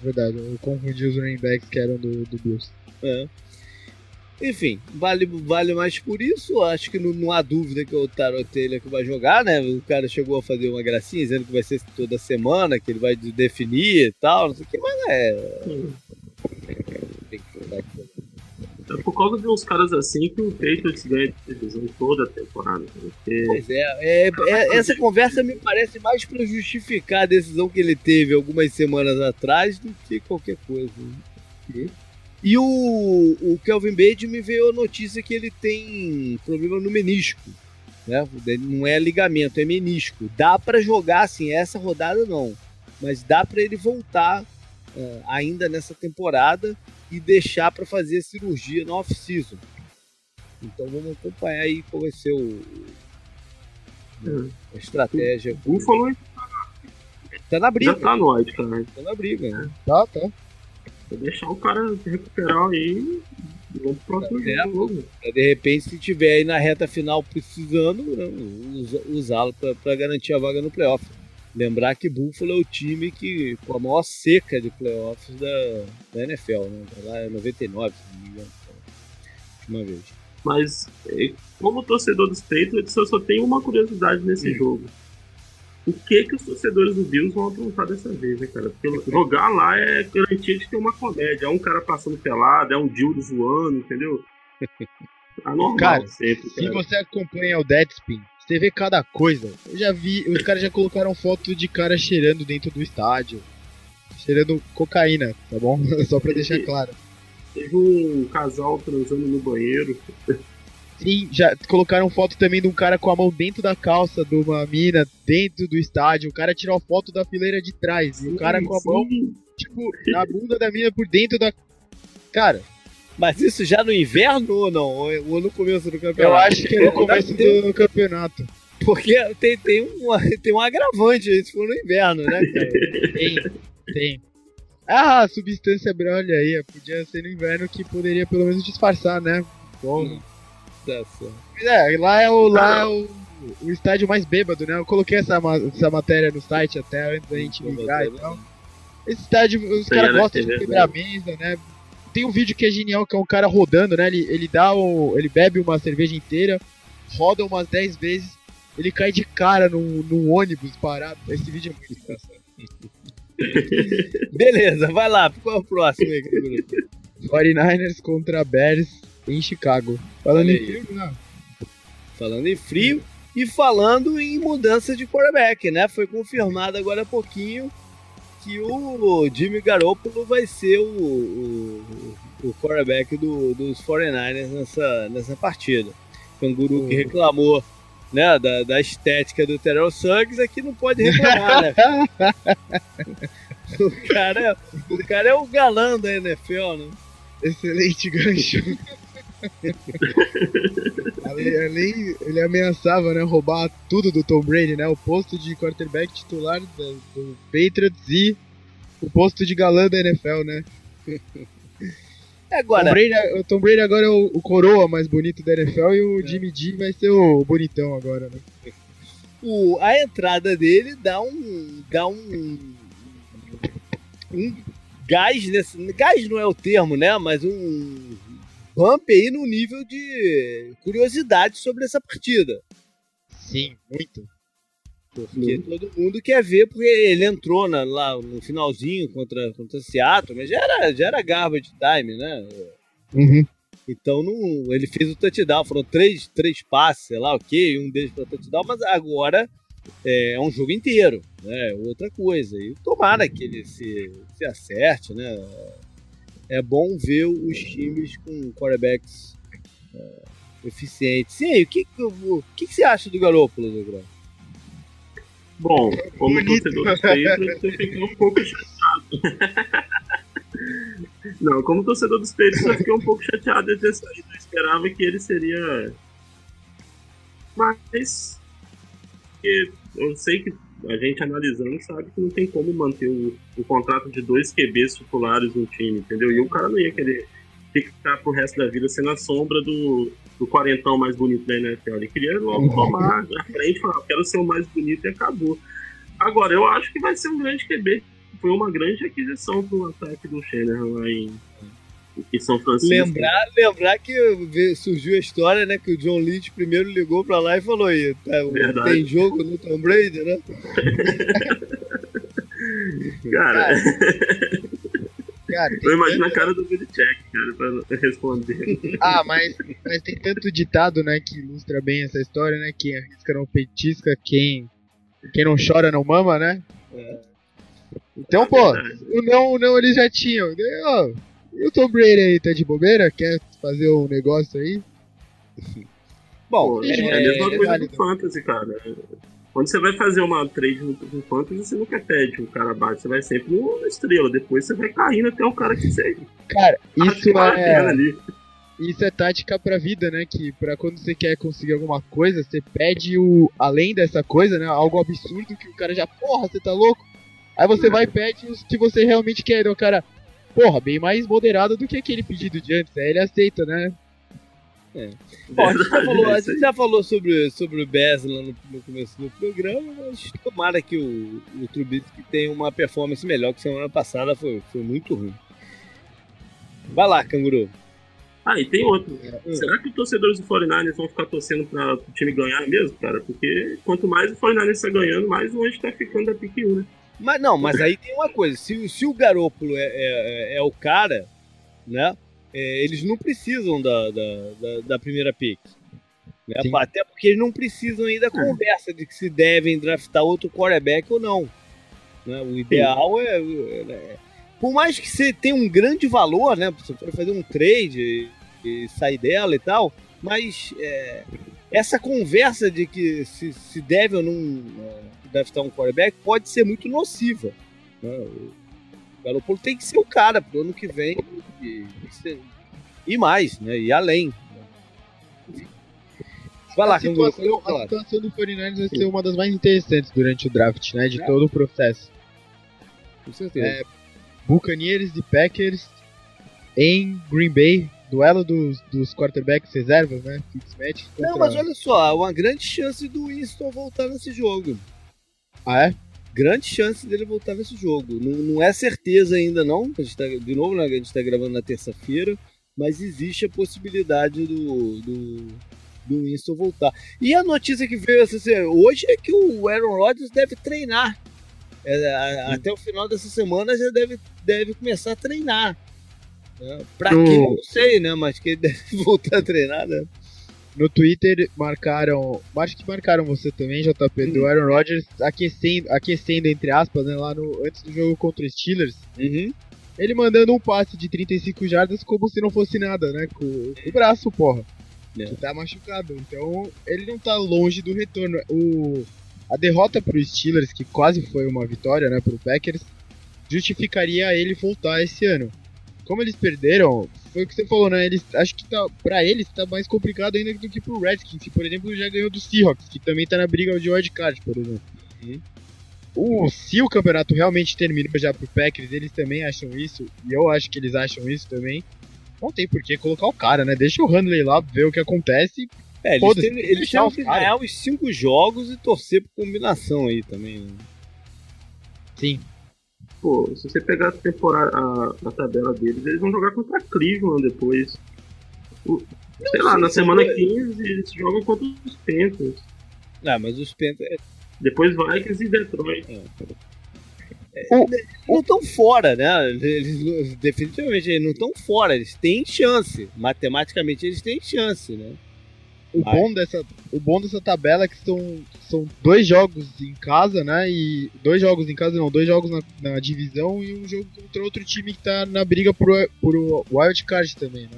Verdade, eu confundi os running backs que eram do, do Bills. É. Enfim, vale, vale mais por isso. Acho que não, não há dúvida que é o Tarot Taylor que vai jogar, né? O cara chegou a fazer uma gracinha dizendo que vai ser toda semana, que ele vai definir e tal, não sei o que, mas é. Tem que jogar aqui. É por causa de uns caras assim que o Patriots ganha de divisão toda a temporada. né? Porque Pois é, é, é, essa conversa me parece mais para justificar a decisão que ele teve algumas semanas atrás do que qualquer coisa. né? E o, o Kelvin Bade me veio a notícia que ele tem problema no menisco. Né? Não é ligamento, é menisco. Dá para jogar assim, essa rodada não. Mas dá para ele voltar eh, ainda nessa temporada e deixar para fazer a cirurgia no off-season. Então vamos acompanhar aí qual vai ser o, a estratégia. o Buffalo Tá na já briga, tá no White, cara. tá na briga, né? Tá, tá. Deixar o cara se recuperar aí e vamos pro próximo Tá jogo. Pra, de repente, se tiver aí na reta final precisando, né, usá-lo para garantir a vaga no playoff. Lembrar que Buffalo é o time que com a maior seca de playoffs da, da NFL, né? Tá Lá é 99, se não me engano. Última vez. Mas, eh, como torcedor dos Patriots, eu só tenho uma curiosidade nesse Hum. jogo. O que que os torcedores do Bills vão aprontar dessa vez, né, cara? Porque jogar lá é garantia de ter uma comédia. É um cara passando pelado, é um dildo zoando, entendeu? Tá normal Cara, sempre, Se cara. você acompanha o Deadspin, você vê cada coisa. Eu já vi, os caras já colocaram foto de cara cheirando dentro do estádio. Cheirando cocaína, tá bom? Só pra deixar claro. Teve um casal transando no banheiro. Sim, já colocaram foto também de um cara com a mão dentro da calça de uma mina dentro do estádio. O cara tirou a foto da fileira de trás. E o cara com a mão, Sim, tipo, na bunda da mina por dentro da. Cara, Mas isso já no inverno ou não? Ou ou no começo do campeonato? eu acho que é no começo do campeonato. Porque tem, tem, uma, tem um agravante aí, se for no inverno, né, cara? Tem, tem. Ah, a substância, olha aí, podia ser no inverno que poderia pelo menos disfarçar, né? Bom, Mas é, lá é o, lá é o o estádio mais bêbado, né? Eu coloquei essa, ma- essa matéria no site até antes da gente ligar e matéria. tal. Esse estádio, os caras é gostam de quebrar a mesa, né? Tem um vídeo que é genial, que é um cara rodando, né? Ele, ele dá o. ele bebe uma cerveja inteira, roda umas 10 vezes, ele cai de cara num, num ônibus parado. Esse vídeo é muito engraçado. Beleza, vai lá. Qual é o próximo aí, Canguru? 49ers contra Bears em Chicago. Falando em filme, né? Falando em frio e falando em mudança de quarterback, né? Foi confirmado agora há pouquinho que o Jimmy Garoppolo vai ser o, o, o quarterback do, dos 49ers nessa, nessa partida. Canguru que Uhum. reclamou né, da, da estética do Terrell Suggs aqui não pode reclamar, né? o, cara, o cara é o galã da NFL, né? Excelente gancho. além, além- ele ameaçava, né, roubar tudo do Tom Brady, né? O posto de quarterback titular do, do Patriots e o posto de galã da NFL, né? Tom Agora, Brady, o Tom Brady agora é o, o coroa mais bonito da NFL e o Jimmy G vai ser o bonitão agora, né? o, a entrada dele dá um. dá um. um gás nesse. Gás não é o termo, né? Mas um bump aí no nível de curiosidade sobre essa partida. Sim, muito. Porque todo mundo quer ver, porque ele entrou na- lá no finalzinho contra, contra Seattle, mas já era, já era garbage time, né? Uhum. Então não, ele fez o touchdown, foram três, três passes, sei lá, ok, um deles para touchdown, mas agora é, é um jogo inteiro, né? Outra coisa. E tomara que ele se, se acerte, né? É bom ver os times com quarterbacks é, eficientes. E aí, o que, que, eu vou- o que, que você acha do Garoppolo, Negrão? Bom, como torcedor dos Patriots, eu fiquei um pouco chateado. Não, como torcedor dos Patriots, eu fiquei um pouco chateado de ter saído. Eu esperava que ele seria. Mas. Eu sei que a gente analisando sabe que não tem como manter o, o contrato de dois QBs titulares no time, entendeu? E o cara não ia querer ficar pro resto da vida sendo a sombra do, do quarentão mais bonito da NFL. Ele queria logo tomar na frente e falar, quero ser o mais bonito e acabou. Agora, eu acho que vai ser um grande QB. Foi uma grande aquisição pro ataque do Shanahan lá em, São Francisco. Lembrar, lembrar que surgiu a história, né? Que o John Lynch primeiro ligou pra lá e falou aí, tá, Verdade. tem jogo no Tom Brady, né? Cara, Cara, eu imagino a cara do Belichick, cara, pra responder. Ah, mas, mas tem tanto ditado, né, que ilustra bem essa história, né? Quem arrisca não petisca, quem, quem não chora não mama, né? Então, pô, o não, o não eles já tinham. E o Tom Brady aí, tá de bobeira? Quer fazer um negócio aí? Bom, Pô, é- é, a mesma é coisa válido. do Fantasy, cara. Quando você vai fazer uma trade no, no Fantasy, você nunca pede o cara bate, você vai sempre no estrela. Depois você vai caindo até o cara que você Cara, isso é, isso é tática pra vida, né? Que pra quando você quer conseguir alguma coisa, você pede o além dessa coisa, né? Algo absurdo que o cara já, porra, você tá louco? Aí você vai e pede os que você realmente quer. O cara, porra, bem mais moderado do que aquele pedido de antes. Aí ele aceita, né? Bom, a gente já falou, a é isso gente já falou sobre, sobre o Bears lá no, no começo do programa, mas tomara que o, o Trubisky tenha uma performance melhor que semana passada, foi, foi muito ruim. Vai lá, canguru. Ah, e tem outro. Hum. Será que os torcedores do 49ers vão ficar torcendo pra o time ganhar mesmo, cara? Porque quanto mais o 49ers tá ganhando, mais longe tá ficando da pique 1, né? Mas não, mas aí tem uma coisa, se, se o Garópolo é, é, é o cara, né? é, eles não precisam da, da, da, da primeira pick. Né? Até porque eles não precisam ainda da conversa de que se devem draftar outro quarterback ou não. né? O ideal é, é- Por mais que você tenha um grande valor, né? Você pode fazer um trade e, e sair dela e tal, mas é, essa conversa de que se, se deve ou não é, draftar um quarterback pode ser muito nociva. né? O Garoppolo tem que ser o cara pro ano que vem e, e mais, né? E além. né? Vai lá, a situação, a do 49ers vai ser uma das mais interessantes durante o draft, né? De É. todo o processo. Com certeza. É, Buccaneers e Packers em Green Bay, duelo dos, dos quarterbacks reservas, né? Fitzmatch. Não, mas olha só, uma grande chance do Winston voltar nesse jogo. Ah, é? Grande chance dele voltar nesse jogo. Não, não é certeza ainda não. A gente tá, de novo, né, a gente está gravando na terça-feira, mas existe a possibilidade do, do, do Winston voltar. E a notícia que veio essa hoje é que o Aaron Rodgers deve treinar. É, até o final dessa semana já deve, deve começar a treinar. Né? Pra? Eu não sei, né? Mas que ele deve voltar a treinar, né? No Twitter marcaram. Acho que marcaram você também, JP, do Aaron Rodgers aquecendo, aquecendo entre aspas, né? Lá no, antes do jogo contra os Steelers. Uhum. Ele mandando um passe de 35 jardas como se não fosse nada, né? Com, com o braço, porra. É. Que tá machucado. Então, ele não tá longe do retorno. O, a derrota pro Steelers, que quase foi uma vitória, né? Pro Packers, justificaria ele voltar esse ano. Como eles perderam, foi o que você falou, né? Eles, acho que tá, pra eles tá mais complicado ainda do que pro Redskins, que, por exemplo, já ganhou do Seahawks, que também tá na briga de wildcard, por exemplo. Uhum. O, se o campeonato realmente terminou já pro Packers, eles também acham isso, e eu acho que eles acham isso também. Não tem por que colocar o cara, né? Deixa o Handley lá ver o que acontece. É, eles têm, eles que ganhar os cinco jogos e torcer por combinação aí também. Né? Sim. Pô, se você pegar a temporada, a, a tabela deles, eles vão jogar contra Cleveland depois. O- sei lá, sei na se semana foi- 15 eles jogam contra os Panthers. Ah, mas os Panthers Depois Vikings e Detroit. não estão fora, né? Eles, definitivamente eles não estão fora, eles têm chance. Matematicamente eles têm chance, né? O Vai. bom, dessa, o bom dessa tabela é que são, são dois jogos em casa, né? E. Dois jogos em casa, não, dois jogos na, na divisão e um jogo contra outro time que tá na briga por, por wildcard também, né?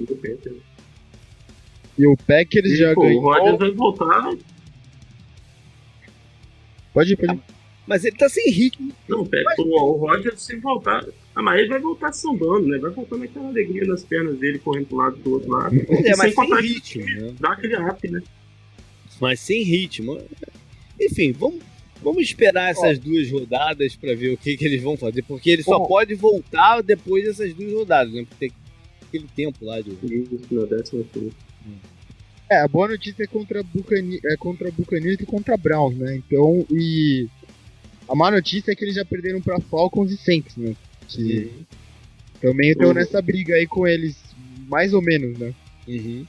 e. E o Packers E, já pô, ganhou. o Rodgers vai voltar. Pode ir, pode ir. Mas ele tá sem ritmo. Não, pega, o, o Rodgers se voltar. Ah, mas ele vai voltar sambando, né? Vai voltar naquela alegria nas pernas dele, correndo pro lado do outro lado. É, mas sem ritmo, né? Dá aquele up, né? Mas sem ritmo. Enfim, vamos, vamos esperar essas duas rodadas pra ver o que, que eles vão fazer. Porque ele só Ó. pode voltar depois dessas duas rodadas, né? Porque tem aquele tempo lá de. Isso, na décima segunda. É, a boa notícia é contra Bucani é contra Buccaneers e contra Browns, né? Então, e a má notícia é que eles já perderam pra Falcons e Saints, né? Que também estão Uhum. nessa briga aí com eles, mais ou menos, né? Uhum.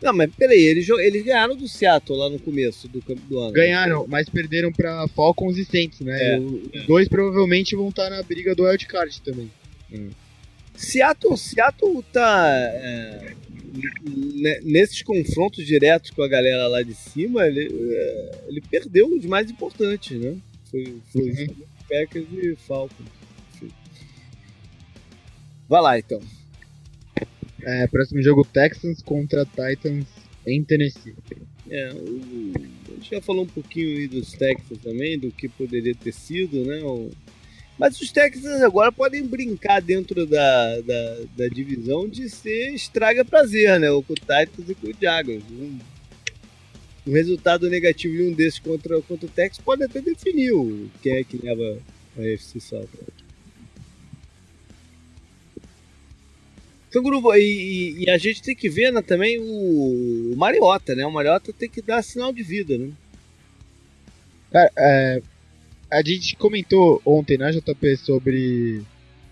Não, mas peraí, eles, eles ganharam do Seattle lá no começo do, do ano. Ganharam, mas perderam pra Falcons e Saints, né? É, O- Os dois provavelmente vão estar na briga do wildcard também. Seattle, Seattle tá. é, ne- nesses confrontos diretos com a galera lá de cima, ele, é, ele perdeu os mais importantes, né? Foi, foi Uhum. Packers e Falcons. Vai lá então. É, próximo jogo Texans contra Titans em Tennessee. É, o, a gente já falou um pouquinho aí dos Texans também, do que poderia ter sido, né? O- mas os Texans agora podem brincar dentro da, da, da divisão de ser estraga prazer, né? O com o Titans e com o Jaguars. Um, um resultado negativo de um desses contra, contra o Texas pode até definir o quem é que leva a FC South. Então, grupo, e, e- a gente tem que ver né, também o, o Mariota, né? O Mariota tem que dar sinal de vida, né? Cara, é, a gente comentou ontem, né, JP, sobre,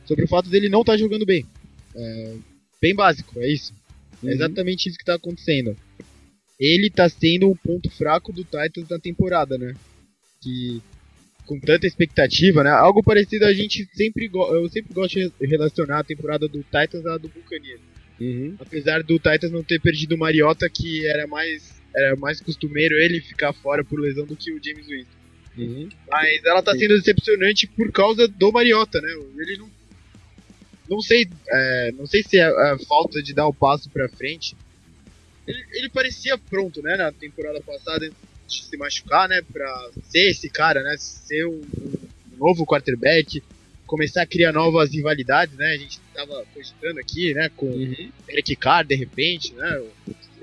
sobre o fato dele não estar jogando bem. É, bem básico, é isso. É exatamente isso que tá acontecendo. Ele tá sendo um ponto fraco do Titans na temporada, né? Que com tanta expectativa, né? Algo parecido a gente sempre eu sempre gosto de relacionar a temporada do Titans à do Buccaneers. Uhum. Apesar do Titans não ter perdido o Mariota, que era mais era mais costumeiro ele ficar fora por lesão do que o James Winston. Uhum. Mas ela tá sendo decepcionante por causa do Mariota, né? Ele não. Não sei, é, não sei se é a falta de dar o passo pra frente. Ele, ele parecia pronto, né, na temporada passada, se machucar, né, pra ser esse cara, né, ser um, um novo quarterback, começar a criar novas rivalidades, né, a gente tava cogitando aqui, né, com Uhum. Eric Carr, de repente, né?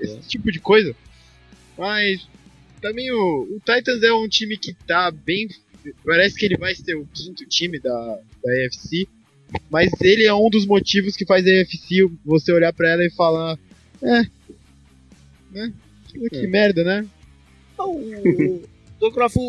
Esse tipo de coisa. Mas também o, o Titans é um time que tá bem. Parece que ele vai ser o quinto time da, da AFC. mas ele é um dos motivos que faz a AFC você olhar pra ela e falar, é, né? Que É. merda, né? O, o, Croft, o,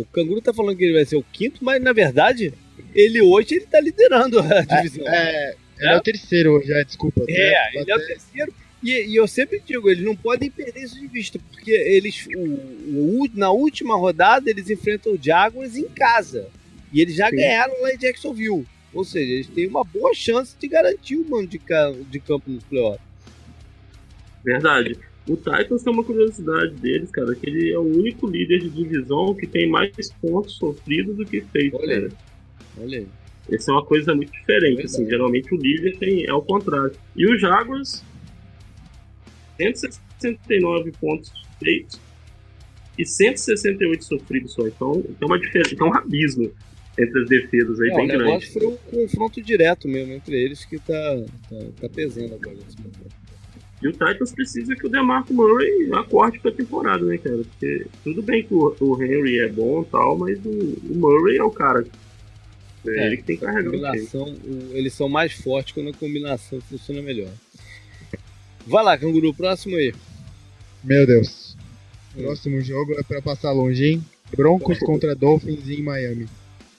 o Canguru tá falando que ele vai ser o quinto, mas na verdade, ele hoje ele tá liderando a divisão. É, ele é o terceiro hoje, é, desculpa. É, né? ele é o terceiro. E, e eu sempre digo, eles não podem perder isso de vista, porque eles, o, o- na última rodada, eles enfrentam o Jaguars em casa. E eles já Sim. ganharam lá em Jacksonville. Ou seja, eles têm uma boa chance de garantir o mando de, ca- de campo nos playoffs. Verdade. O Titans tem uma curiosidade deles, cara, que ele é o único líder de divisão que tem mais pontos sofridos do que feitos, Olha cara. Olha aí. Essa é uma coisa muito diferente, Verdade. assim. Geralmente o líder tem, é o contrário. E o Jaguars, 169 pontos feitos e 168 sofridos só. Então tem uma diferença, tem um abismo entre as defesas aí É, o bem grande. negócio foi o confronto direto mesmo entre eles que tá, tá, tá pesando agora nesse momento. E o Titans precisa que o DeMarco Murray acorde pra temporada, né, cara? Porque tudo bem que o, o Henry é bom e tal, mas o, o Murray é o cara. É, É, ele que tem que carregar combinação, o- eles são mais fortes quando a combinação funciona melhor. Vai lá, canguru, próximo aí. Meu Deus. Hum. Próximo jogo é pra passar longe, hein? Broncos contra Dolphins em Miami.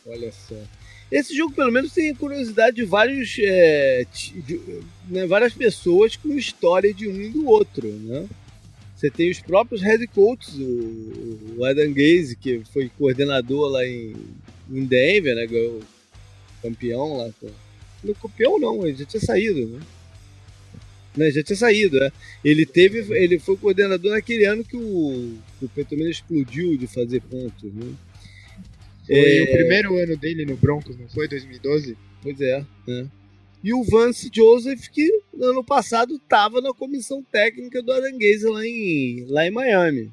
Olha só. Esse jogo, pelo menos, tem curiosidade de vários. é, de- né, várias pessoas com história de um e do outro, né? Você tem os próprios head coaches, o, o Adam Gaze, que foi coordenador lá em, em Denver, né? Ganhou campeão lá. Não campeão não, ele já tinha saído, né? Né, já tinha saído, né? Ele teve, ele foi coordenador naquele ano que o, o explodiu de fazer pontos, né? Foi É. o primeiro ano dele no Broncos, não foi? 2012? Pois é, né? E o Vance Joseph, que no ano passado estava na comissão técnica do Aranguese lá em, lá em Miami.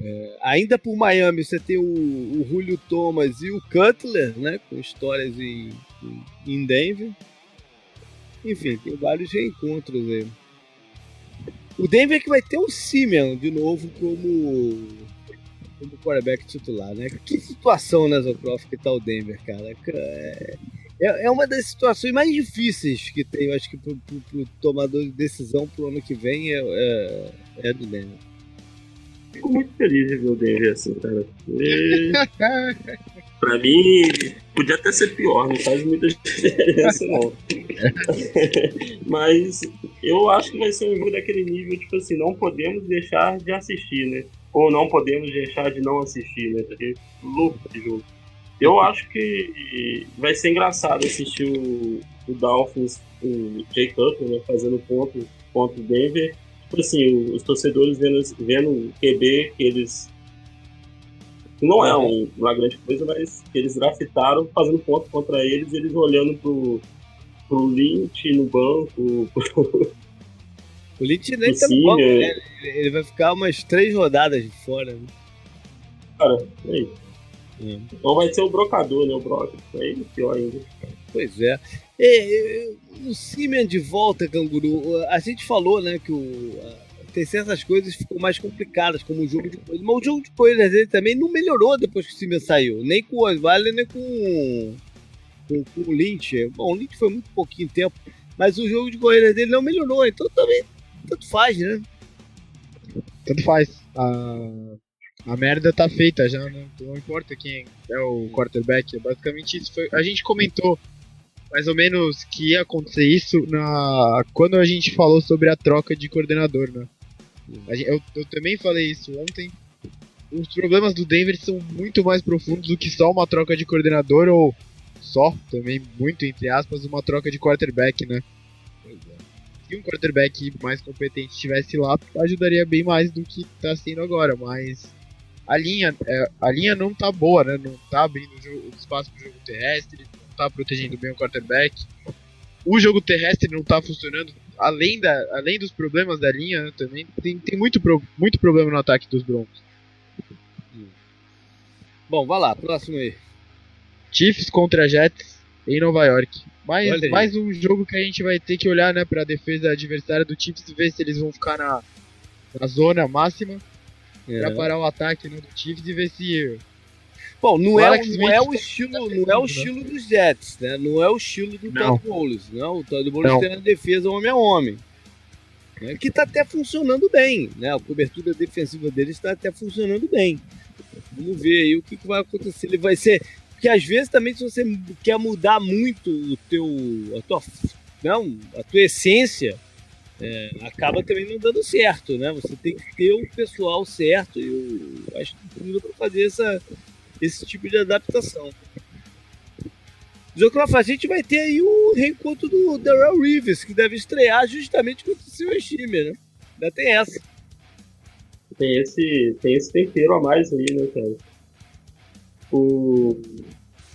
É, ainda por Miami, você tem o, o Julio Thomas e o Cutler, né? Com histórias em, em- em Denver. Enfim, tem vários reencontros aí. O Denver que vai ter o Simeon de novo como, como quarterback titular, né? Que situação, né, Zocroft, que tá o Denver, cara? É, é é uma das situações mais difíceis que tem, eu acho que pro, pro- pro tomador de decisão pro ano que vem é, é, é do Denver. Fico muito feliz de ver o Denver assim, cara. E... pra mim, podia até ser pior, não faz muita diferença, não. Mas eu acho que vai ser um jogo daquele nível, tipo assim, não podemos deixar de assistir, né? Ou não podemos deixar de não assistir, né? Porque louco de jogo. Eu acho que vai ser engraçado assistir o, o Dolphins, o Jay Cutler, né, fazendo ponto contra o Denver. Tipo assim, os torcedores vendo, vendo o QB que eles. não é um- uma grande coisa, mas que eles draftaram fazendo ponto contra eles, eles olhando pro, pro Lynch no banco, pro, O Lynch nem tá no banco, Singer. né? Ele vai ficar umas três rodadas de fora. Né? Cara, é isso. É. Então vai ser o brocador, né? O Brock. Aí pior ainda. Pois é. É, é, o Simeon de volta, Canguru. A gente falou, né, que o, tem certas coisas que ficam mais complicadas, como o jogo de coelhos. Mas o jogo de coelhos dele também não melhorou depois que o Simeon saiu. Nem com o Osvaldo, nem com, com, com o Lynch. Bom, o Lynch foi muito pouquinho tempo, mas o jogo de coelhos dele não melhorou. Então também tanto faz, né? Tanto faz. A, a merda tá feita já, né? Então não importa quem é o quarterback. É basicamente isso. Foi, a gente comentou mais ou menos que ia acontecer isso na quando a gente falou sobre a troca de coordenador, né? A gen- eu, eu também falei isso ontem. Os problemas do Denver são muito mais profundos do que só uma troca de coordenador ou só, também muito entre aspas, uma troca de quarterback, né? Se um quarterback mais competente estivesse lá, ajudaria bem mais do que tá sendo agora, mas a linha, é, a linha não tá boa, né? Não tá abrindo o, o espaço pro jogo terrestre, não tá protegendo bem o quarterback. O jogo terrestre não tá funcionando, além, da, além dos problemas da linha, né, também tem, tem muito, pro- muito problema no ataque dos Broncos. Bom, vai lá, próximo aí. Chiefs contra Jets em Nova York. Mais, mais um jogo que a gente vai ter que olhar né, para a defesa adversária do Chiefs e ver se eles vão ficar na, na zona máxima É. para parar o ataque né, do Chiefs e ver se Bom, não, é, não é o estilo, não é o estilo dos Jets, né? Não é o estilo do Todd Bowles, não. O Todd Bowles tem a defesa homem a homem. Né? Que está até funcionando bem, né? A cobertura defensiva dele está até funcionando bem. Vamos ver aí o que, que vai acontecer. Ele vai ser. Porque às vezes também, se você quer mudar muito o teu. a tua, não, a tua essência, é, acaba também não dando certo, né? Você tem que ter o pessoal certo e o, a estrutura para fazer essa, esse tipo de adaptação. Zocrof, a gente vai ter aí o reencontro do Darrell Reeves, que deve estrear justamente contra o seu time, né? Ainda tem essa. Tem esse, tem esse tempero a mais aí, né, cara? O...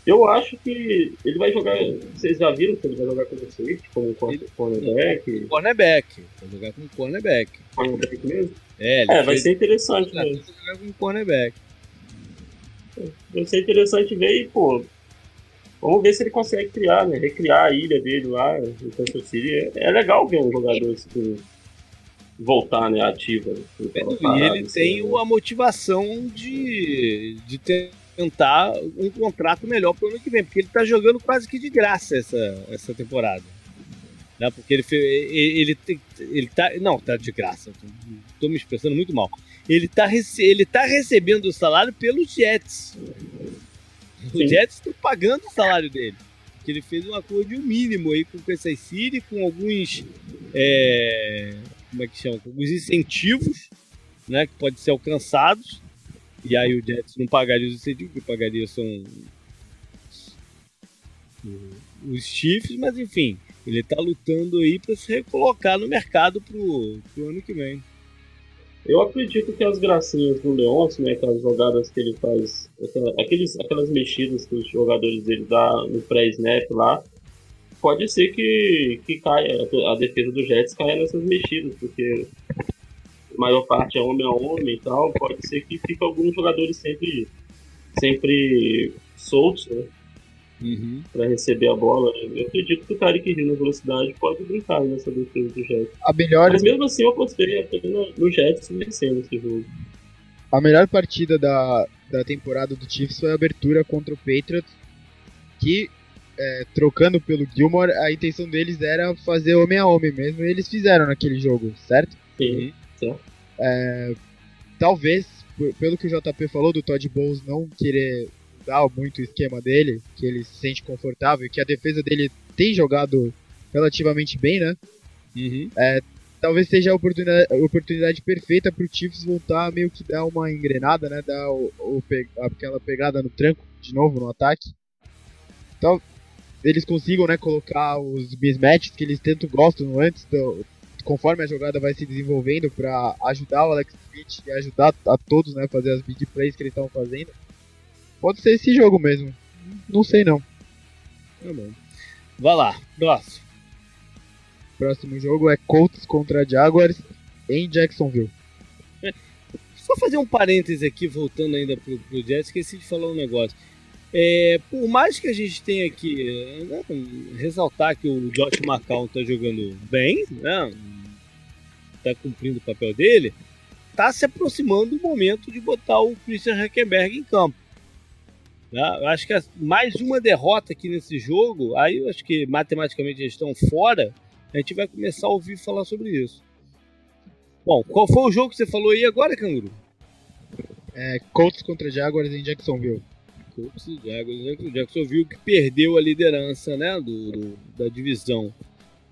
Eu acho que ele vai jogar. Vocês já viram que ele vai jogar com vocês? Como cornerback? Cornerback. Vai jogar com cornerback. Cornerback mesmo? É, é vai ser interessante mesmo. Vai jogar com cornerback. Vai ser interessante ver e, pô, vamos ver se ele consegue criar, né? Recriar a ilha dele lá em Kansas City. É, é legal ver um jogador assim, voltar, né, ativa. e ele tem a motivação de, de tentar um contrato melhor pro ano que vem, porque ele tá jogando quase que de graça essa, essa temporada. Né? Porque ele, ele, ele, ele tá. Não, tá de graça. Tô me expressando muito mal ele tá, ele tá recebendo o salário pelos Jets. Os Jets estão pagando o salário dele. Que ele fez um acordo mínimo aí com o Kansas City, com alguns. É, como é que chama? Com alguns incentivos né, que podem ser alcançados. E aí o Jets não pagaria os incentivos, que pagaria são os Chiefs, mas enfim, ele está lutando aí para se recolocar no mercado pro, pro ano que vem. Eu acredito que as gracinhas do Leôncio, né, aquelas jogadas que ele faz, aqueles, aquelas mexidas que os jogadores dele dá no pré-snap lá, pode ser que, que caia, a defesa do Jets caia nessas mexidas, porque a maior parte é homem a homem e tal, pode ser que fique alguns jogadores sempre, sempre soltos, né? uhum. para receber a bola. Eu acredito que o Tarek Hill na velocidade pode brincar nessa defesa do Jets. A melhor... Mas mesmo assim eu apostei no Jets vencendo esse jogo. A melhor partida da, da temporada do Chiefs foi a abertura contra o Patriots, que é, trocando pelo Gilmore, a intenção deles era fazer homem a homem mesmo, e eles fizeram naquele jogo, certo? Sim, certo. É, talvez, pelo que o JP falou do Todd Bowles não querer mudar muito o esquema dele, que ele se sente confortável que a defesa dele tem jogado relativamente bem, né? Uhum. É, talvez seja a oportunidade, a oportunidade perfeita para o Chiefs voltar meio que dar uma engrenada, né? Dar o, o, aquela pegada no tranco de novo no ataque. Então, eles consigam né, colocar os mismatches que eles tanto gostam antes, do, conforme a jogada vai se desenvolvendo, para ajudar o Alex Smith e ajudar a todos né, fazer as big plays que eles estão fazendo. Pode ser esse jogo mesmo. Não sei não. Tá bom. Vai lá, próximo. Próximo jogo é Colts contra Jaguars em Jacksonville. Só fazer um parêntese aqui, voltando ainda pro, pro Jets, esqueci de falar um negócio. É, por mais que a gente tenha que né, ressaltar que o Josh McCown tá jogando bem, né, tá cumprindo o papel dele, tá se aproximando o momento de botar o Christian Hackenberg em campo. Né? Eu acho que mais uma derrota aqui nesse jogo, aí eu acho que matematicamente eles estão fora, a gente vai começar a ouvir falar sobre isso. Bom, qual foi o jogo que você falou aí agora, Canguru? É, Colts contra Jaguars em Jacksonville. Colts e Jaguars. Jacksonville que perdeu a liderança né, do, do da divisão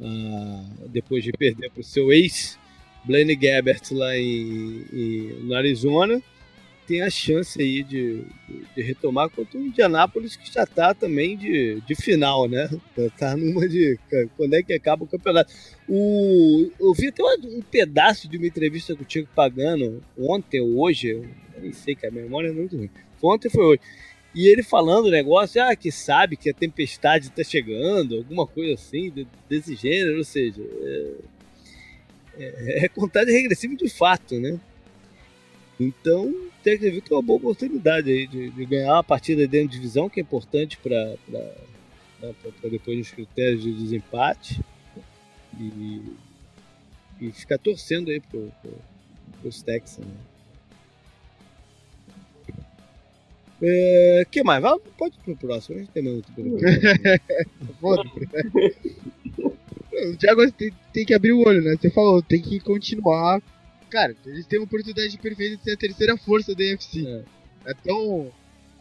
ah, depois de perder para o seu ex, Blaine Gabbert, lá em, em, no Arizona tem a chance aí de, de, retomar contra o Indianápolis, que já está também de, de final, né? Tá, numa de quando é que acaba o campeonato. O, eu vi até um pedaço de uma entrevista com o Tiago Pagano ontem ou hoje, nem sei que a memória é muito ruim. Ontem foi hoje. E ele falando o negócio, ah, que sabe que a tempestade está chegando, alguma coisa assim, desse gênero, ou seja, é, é, é contagem regressiva de fato, né? Então, tem que ver que é uma boa oportunidade aí de, de ganhar uma partida dentro de divisão, que é importante para né, depois nos critérios de desempate. E, e ficar torcendo aí pro, pros Texans. Né? É, que mais? Vai, pode ir pro próximo, a gente tem muito O Jaguars tem, tem, que abrir o olho, né? Você falou, tem que continuar. Cara, eles têm uma oportunidade perfeita de ser a terceira força da UFC. É, é tão,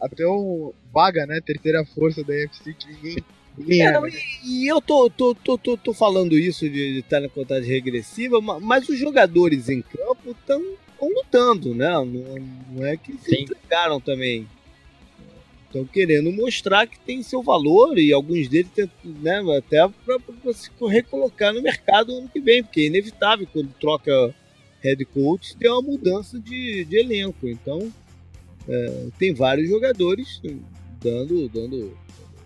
é tão vaga, né? Terceira força da UFC que ninguém. ninguém é, não, e, e, eu tô, tô, tô, tô, tô falando isso de estar na contagem regressiva, mas os jogadores em campo estão lutando, né? Não, não é que se entregaram também estão querendo mostrar que tem seu valor e alguns deles né, até para se recolocar no mercado ano que vem, porque é inevitável quando troca head coach ter uma mudança de, de elenco. Então é, tem vários jogadores dando, dando,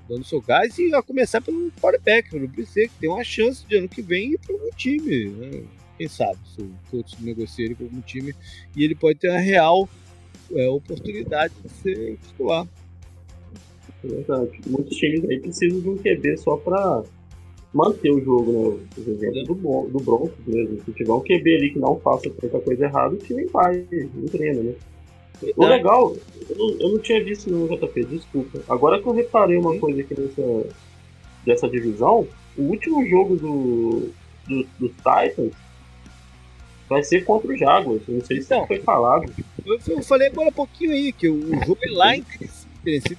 dando seu gás e a começar pelo quarterback, pelo BC, que tem uma chance de ano que vem ir para algum time. Né? Quem sabe se o coach negocia ele com algum time e ele pode ter a real é, oportunidade de ser titular. É verdade. Muitos times aí precisam de um QB só pra manter o jogo, né? Do, do Broncos mesmo. Se tiver um QB ali que não faça tanta coisa errada, o time vai, não treina, né? O legal, eu não, eu não tinha visto no JP, desculpa. Agora que eu reparei uma coisa aqui nessa dessa divisão, o último jogo do, do, dos Titans vai ser contra o Jaguars. Não sei se então, foi falado. Eu, eu falei agora há pouquinho aí, que o jogo é lá em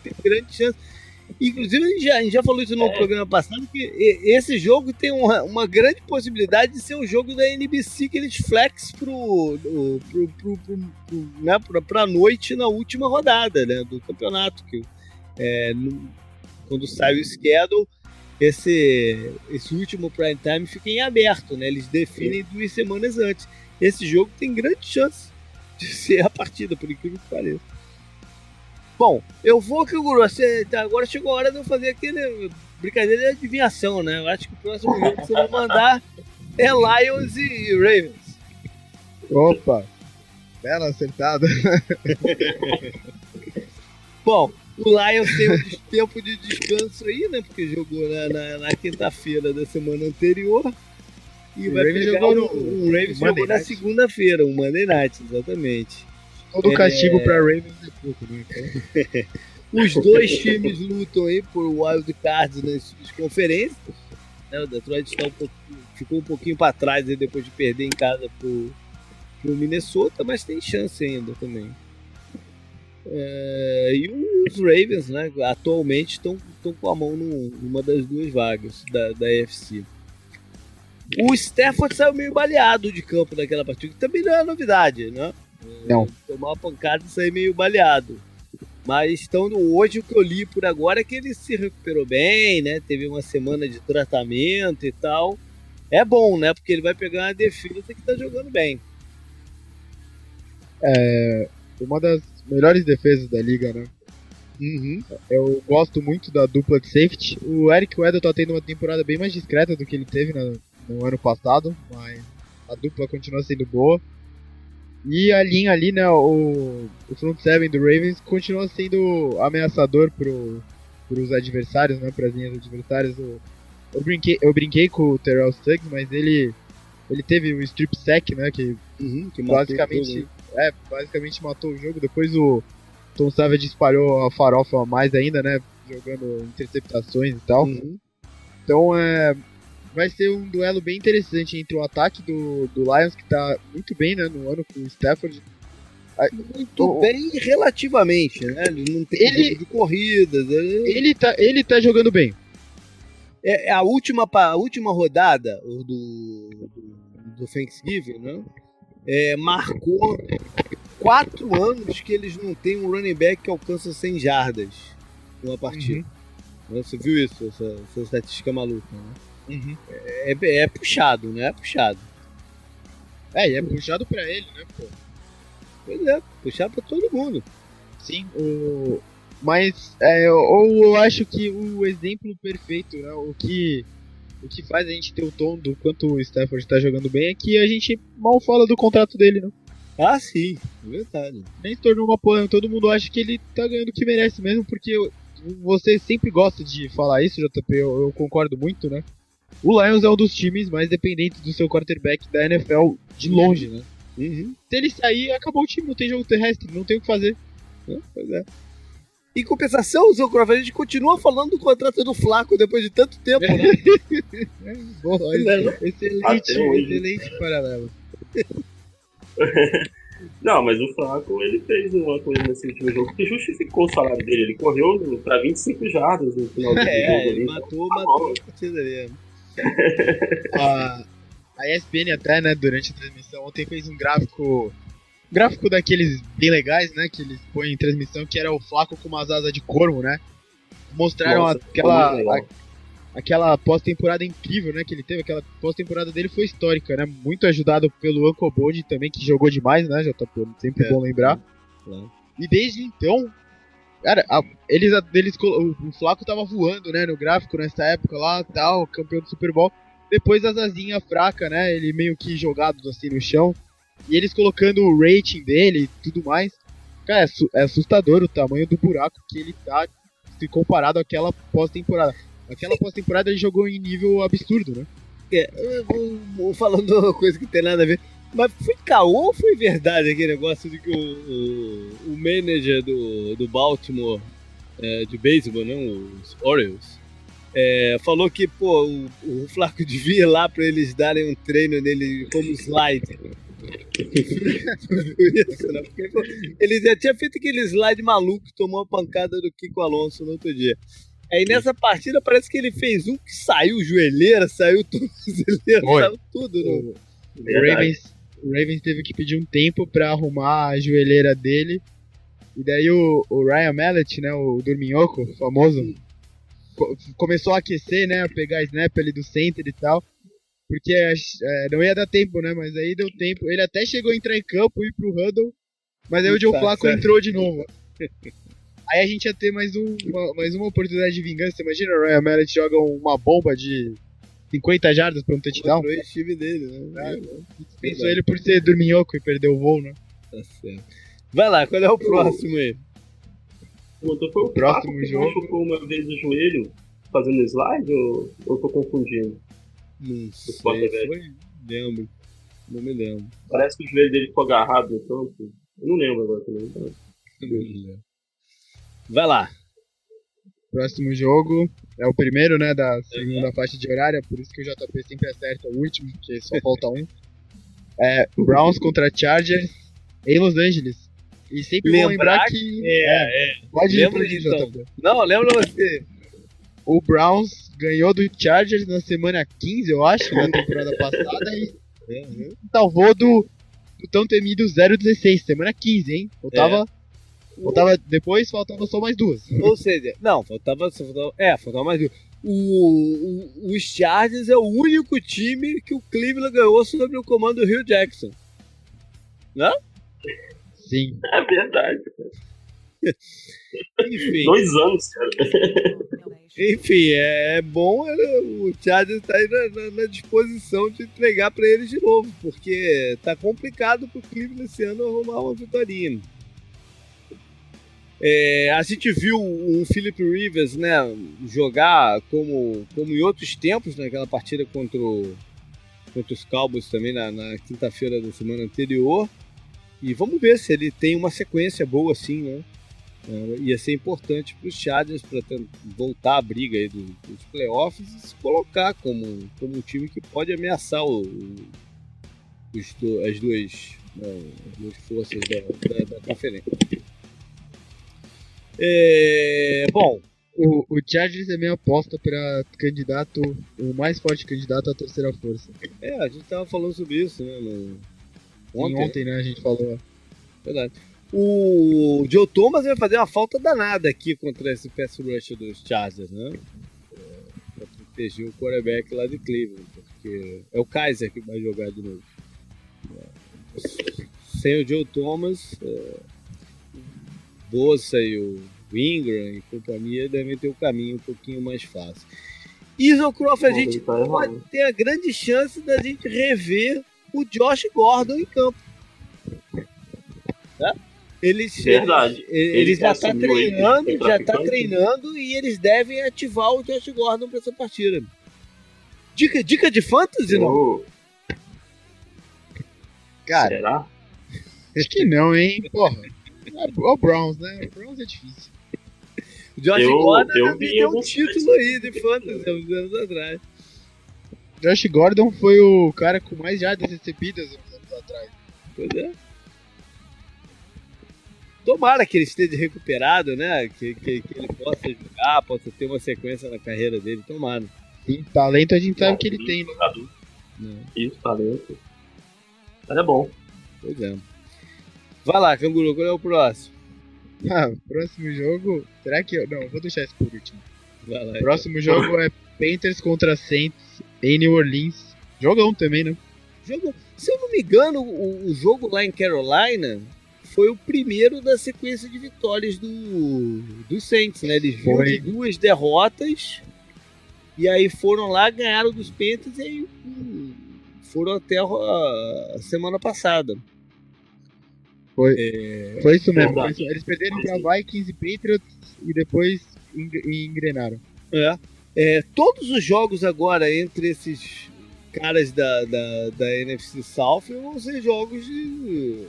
Tem grande chance. Inclusive, a gente já, a gente já falou isso no é. programa passado, que esse jogo tem uma, uma, grande possibilidade de ser o um jogo da NBC que eles flex pro, pro, pro, pro, né, pra, pra noite na última rodada né, do campeonato. Que, é, no, quando sai o schedule, esse, esse último prime time fica em aberto, né? Eles definem duas semanas antes. Esse jogo tem grande chance de ser a partida, por incrível que pareça. Bom, eu vou que o você, tá, agora chegou a hora de eu fazer aquele brincadeira de adivinhação, né? Eu acho que o próximo jogo que você vai mandar é Lions e Ravens. Opa, bela acertada. Bom, o Lions tem um tempo de descanso aí, né? Porque jogou na, na, na quinta-feira da semana anterior. E o vai Ravens pegar jogou no, o, o Ravens jogou na segunda-feira, o Monday Night, exatamente. Todo castigo é... pra Ravens é pouco, né? Então... Os dois times lutam aí por wild cards nas conferências. Né? O Detroit está um pouquinho, ficou um pouquinho para trás depois de perder em casa pro, pro Minnesota, mas tem chance ainda também. É, e os Ravens, né, atualmente estão com a mão numa das duas vagas da, da AFC. O Stafford saiu meio baleado de campo naquela partida, que também não é novidade, né? Não. Tomar uma pancada e sair meio baleado. Mas então, hoje o que eu li por agora é que ele se recuperou bem, né? Teve uma semana de tratamento e tal. É bom, né? Porque ele vai pegar uma defesa que tá jogando bem. É uma das melhores defesas da liga, né? Uhum. Eu gosto muito da dupla de safety. O Eric Weddle tá tendo uma temporada bem mais discreta do que ele teve no, no ano passado, mas a dupla continua sendo boa. E a linha ali, né, o, o front seven do Ravens continua sendo ameaçador pro, pros adversários, né, pras linhas adversárias. Eu, eu, brinquei, eu brinquei com o Terrell Suggs, mas ele, ele teve o um strip sack, né, que, uhum, que basicamente, é, basicamente matou o jogo. Depois o Tom Savage espalhou a farofa mais ainda, né, jogando interceptações e tal. Uhum. Então, é, vai ser um duelo bem interessante entre o ataque do, do Lions, que tá muito bem né, no ano com o Stafford. Muito o, bem relativamente, né? Ele não tem ele, de corridas. Ele... ele, tá, ele tá jogando bem. É, é a última, a última rodada do, do, do Thanksgiving, né? É, marcou quatro anos que eles não têm um running back que alcança 100 jardas numa partida. Uhum. Você viu isso, essa, essa estatística maluca, né? Uhum. É, é, é, puxado, né? É puxado. É, e é puxado pra ele, né, pô? Pois é, puxado pra todo mundo. Sim, o... mas é, ou eu acho que o exemplo perfeito, né, o que o que faz a gente ter o tom do quanto o Stafford tá jogando bem é que a gente mal fala do contrato dele, né? Ah, sim, é verdade. Nem se tornou uma porra, todo mundo acha que ele tá ganhando o que merece mesmo, porque você sempre gosta de falar isso, JP, eu, eu concordo muito, né? O Lions é um dos times mais dependentes do seu quarterback da NFL de longe, né? Uhum. Se ele sair, acabou o time, não tem jogo terrestre, não tem o que fazer. É, pois é. Em compensação, o a gente continua falando do contrato do Flaco depois de tanto tempo, né? Boa, Não, excelente, Até hoje. excelente paralelo. Não, mas o Flaco, ele fez uma coisa nesse último jogo que justificou o salário dele. Ele correu no- pra 25 jardas no final do É, jogo ele ali. matou, Tá matou a partida ali. a, a ESPN até, né, durante a transmissão ontem fez um gráfico gráfico daqueles bem legais, né, que eles põem em transmissão, que era o Flaco com umas asas de corvo, né? Mostraram Nossa, aquela a- aquela pós-temporada incrível, né, que ele teve, aquela pós-temporada dele foi histórica, né? Muito ajudado pelo Uncle Bode também, que jogou demais, né? Já tá sempre É. bom lembrar. Claro. E desde então, cara, a- eles, eles o, o Flaco tava voando, né, no gráfico nessa época lá, tal, campeão do Super Bowl. Depois as asinhas fraca, né, ele meio que jogado assim no chão. E eles colocando o rating dele e tudo mais. Cara, é, é assustador o tamanho do buraco que ele tá se comparado àquela pós-temporada. Aquela pós-temporada ele jogou em nível absurdo, né? É, eu vou- vou falando coisa que tem nada a ver. Mas foi caô ou foi verdade aquele negócio de que o, o, o manager do, do Baltimore é, de beisebol, né, os Orioles, é, falou que pô, o, o Flaco devia ir lá pra eles darem um treino nele como slide. Isso, né? Porque, pô, ele já tinha feito aquele slide maluco que tomou a pancada do Kiko Alonso no outro dia. Aí nessa partida parece que ele fez um que saiu joelheira, saiu tornozeleira, Foi. saiu tudo. No... O, o Verdade. Ravens, o Ravens teve que pedir um tempo pra arrumar a joelheira dele. E daí o, o Ryan Mallet, né, o Dorminhoco, famoso, co- começou a aquecer, né, a pegar snap ali do center e tal. Porque é, não ia dar tempo, né, mas aí deu tempo. Ele até chegou a entrar em campo e ir pro huddle, mas aí o Joe Tá Flacco entrou de novo. Aí a gente ia ter mais, um, uma, mais uma oportunidade de vingança. Imagina o Ryan Mallet joga uma bomba de 50 jardas pra um touchdown. Contra o ex-time dele, né? Pensou ele por ser dorminhoco e perdeu o voo, né? Tá certo. Vai lá, qual é o próximo aí? Puta, foi o Próximo Flaco que jogo. machucou uma vez o joelho fazendo slide ou ou eu tô confundindo? Não sei, quarterback. foi? Lembro. Não me lembro. Parece que o joelho dele ficou agarrado no campo. Eu não lembro agora também. Não lembro. Vai lá. Próximo jogo é o primeiro, né, da segunda faixa de horária, por isso que o JP sempre acerta o último, porque só falta um. É Browns contra Chargers em Los Angeles. E sempre Lembrar lembrar que. É, é. Pode lembra ir disso, JP. Não, lembra você. O Browns ganhou do Chargers na semana 15, eu acho, na temporada passada, e salvou do, do tão temido 0-16, semana 15, hein? Faltava, faltava. Depois faltava só mais duas. Ou seja, não, faltava, só faltava. É, faltava mais um. O, o, os Chargers é o único time que o Cleveland ganhou sob o comando do Rio Jackson. Sim. É verdade. Enfim, Dois anos, cara. enfim é, é bom é, o Chargers tá aí na, na- na disposição de entregar pra eles de novo, porque tá complicado pro Cleveland esse ano arrumar uma vitória. É, a gente viu o Philip Rivers né, jogar como, como em outros tempos, naquela partida contra, o- contra os Cowboys também na, na quinta-feira da semana anterior. E vamos ver se ele tem uma sequência boa assim, né? É, ia ser importante para os Chargers para voltar à briga aí do- dos playoffs e se colocar como, como um time que pode ameaçar o, os do- as, duas, né, as duas forças da, da, da conferência. É, bom, O, o Chargers é minha aposta pra candidato, o mais forte candidato à terceira força. é, a gente tava falando sobre isso, né? no- Ontem, ontem, ontem né, a gente falou. verdade. O Joe Thomas vai fazer uma falta danada aqui contra esse pass rush dos Chargers, né? É, pra proteger o quarterback lá de Cleveland, porque é o Kaiser que vai jogar de novo. É, Sem o Joe Thomas, é, Bossa e o Ingram e companhia devem ter o caminho um pouquinho mais fácil. Isocroft, a gente ele tá pode ter a grande chance da gente rever o Josh Gordon em campo. Né? Eles, Verdade. eles, eles Ele já que tá assumiu aí, treinando, foi já tá traficante. treinando e eles devem ativar o Josh Gordon para essa partida. Dica, dica de fantasy, não? Cara, Será? acho que não, hein? Porra. É o Browns, né? O Browns é difícil. O Josh Eu- Gordon eu vi ter um título aí de fantasy há uns anos atrás. Josh Gordon foi o cara com mais jardas recebidas uns anos atrás. Pois é. Tomara que ele esteja recuperado, né? Que, que, que ele possa jogar, possa ter uma sequência na carreira dele. Tomara. Sim, talento a gente sabe que ele tem, né? Né? Isso, talento. Mas é bom. Pois é. Vai lá, Canguru, qual é o próximo? Ah, próximo jogo. Será que eu. Não, vou deixar isso por último. Vai lá. Próximo jogo é Panthers contra Saints em New Orleans. Jogão também, né? Jogo, se eu não me engano, o, o jogo lá em Carolina foi o primeiro da sequência de vitórias do, do Saints, né? Eles vinham de duas derrotas e aí foram lá, ganharam dos Panthers e aí hum, foram até a, a semana passada. Foi. É, Foi isso mesmo. Foi isso. Eles perderam pra Vikings e Patriots e depois engre- engrenaram. é. É, todos os jogos agora entre esses caras da, da, da NFC South vão ser jogos de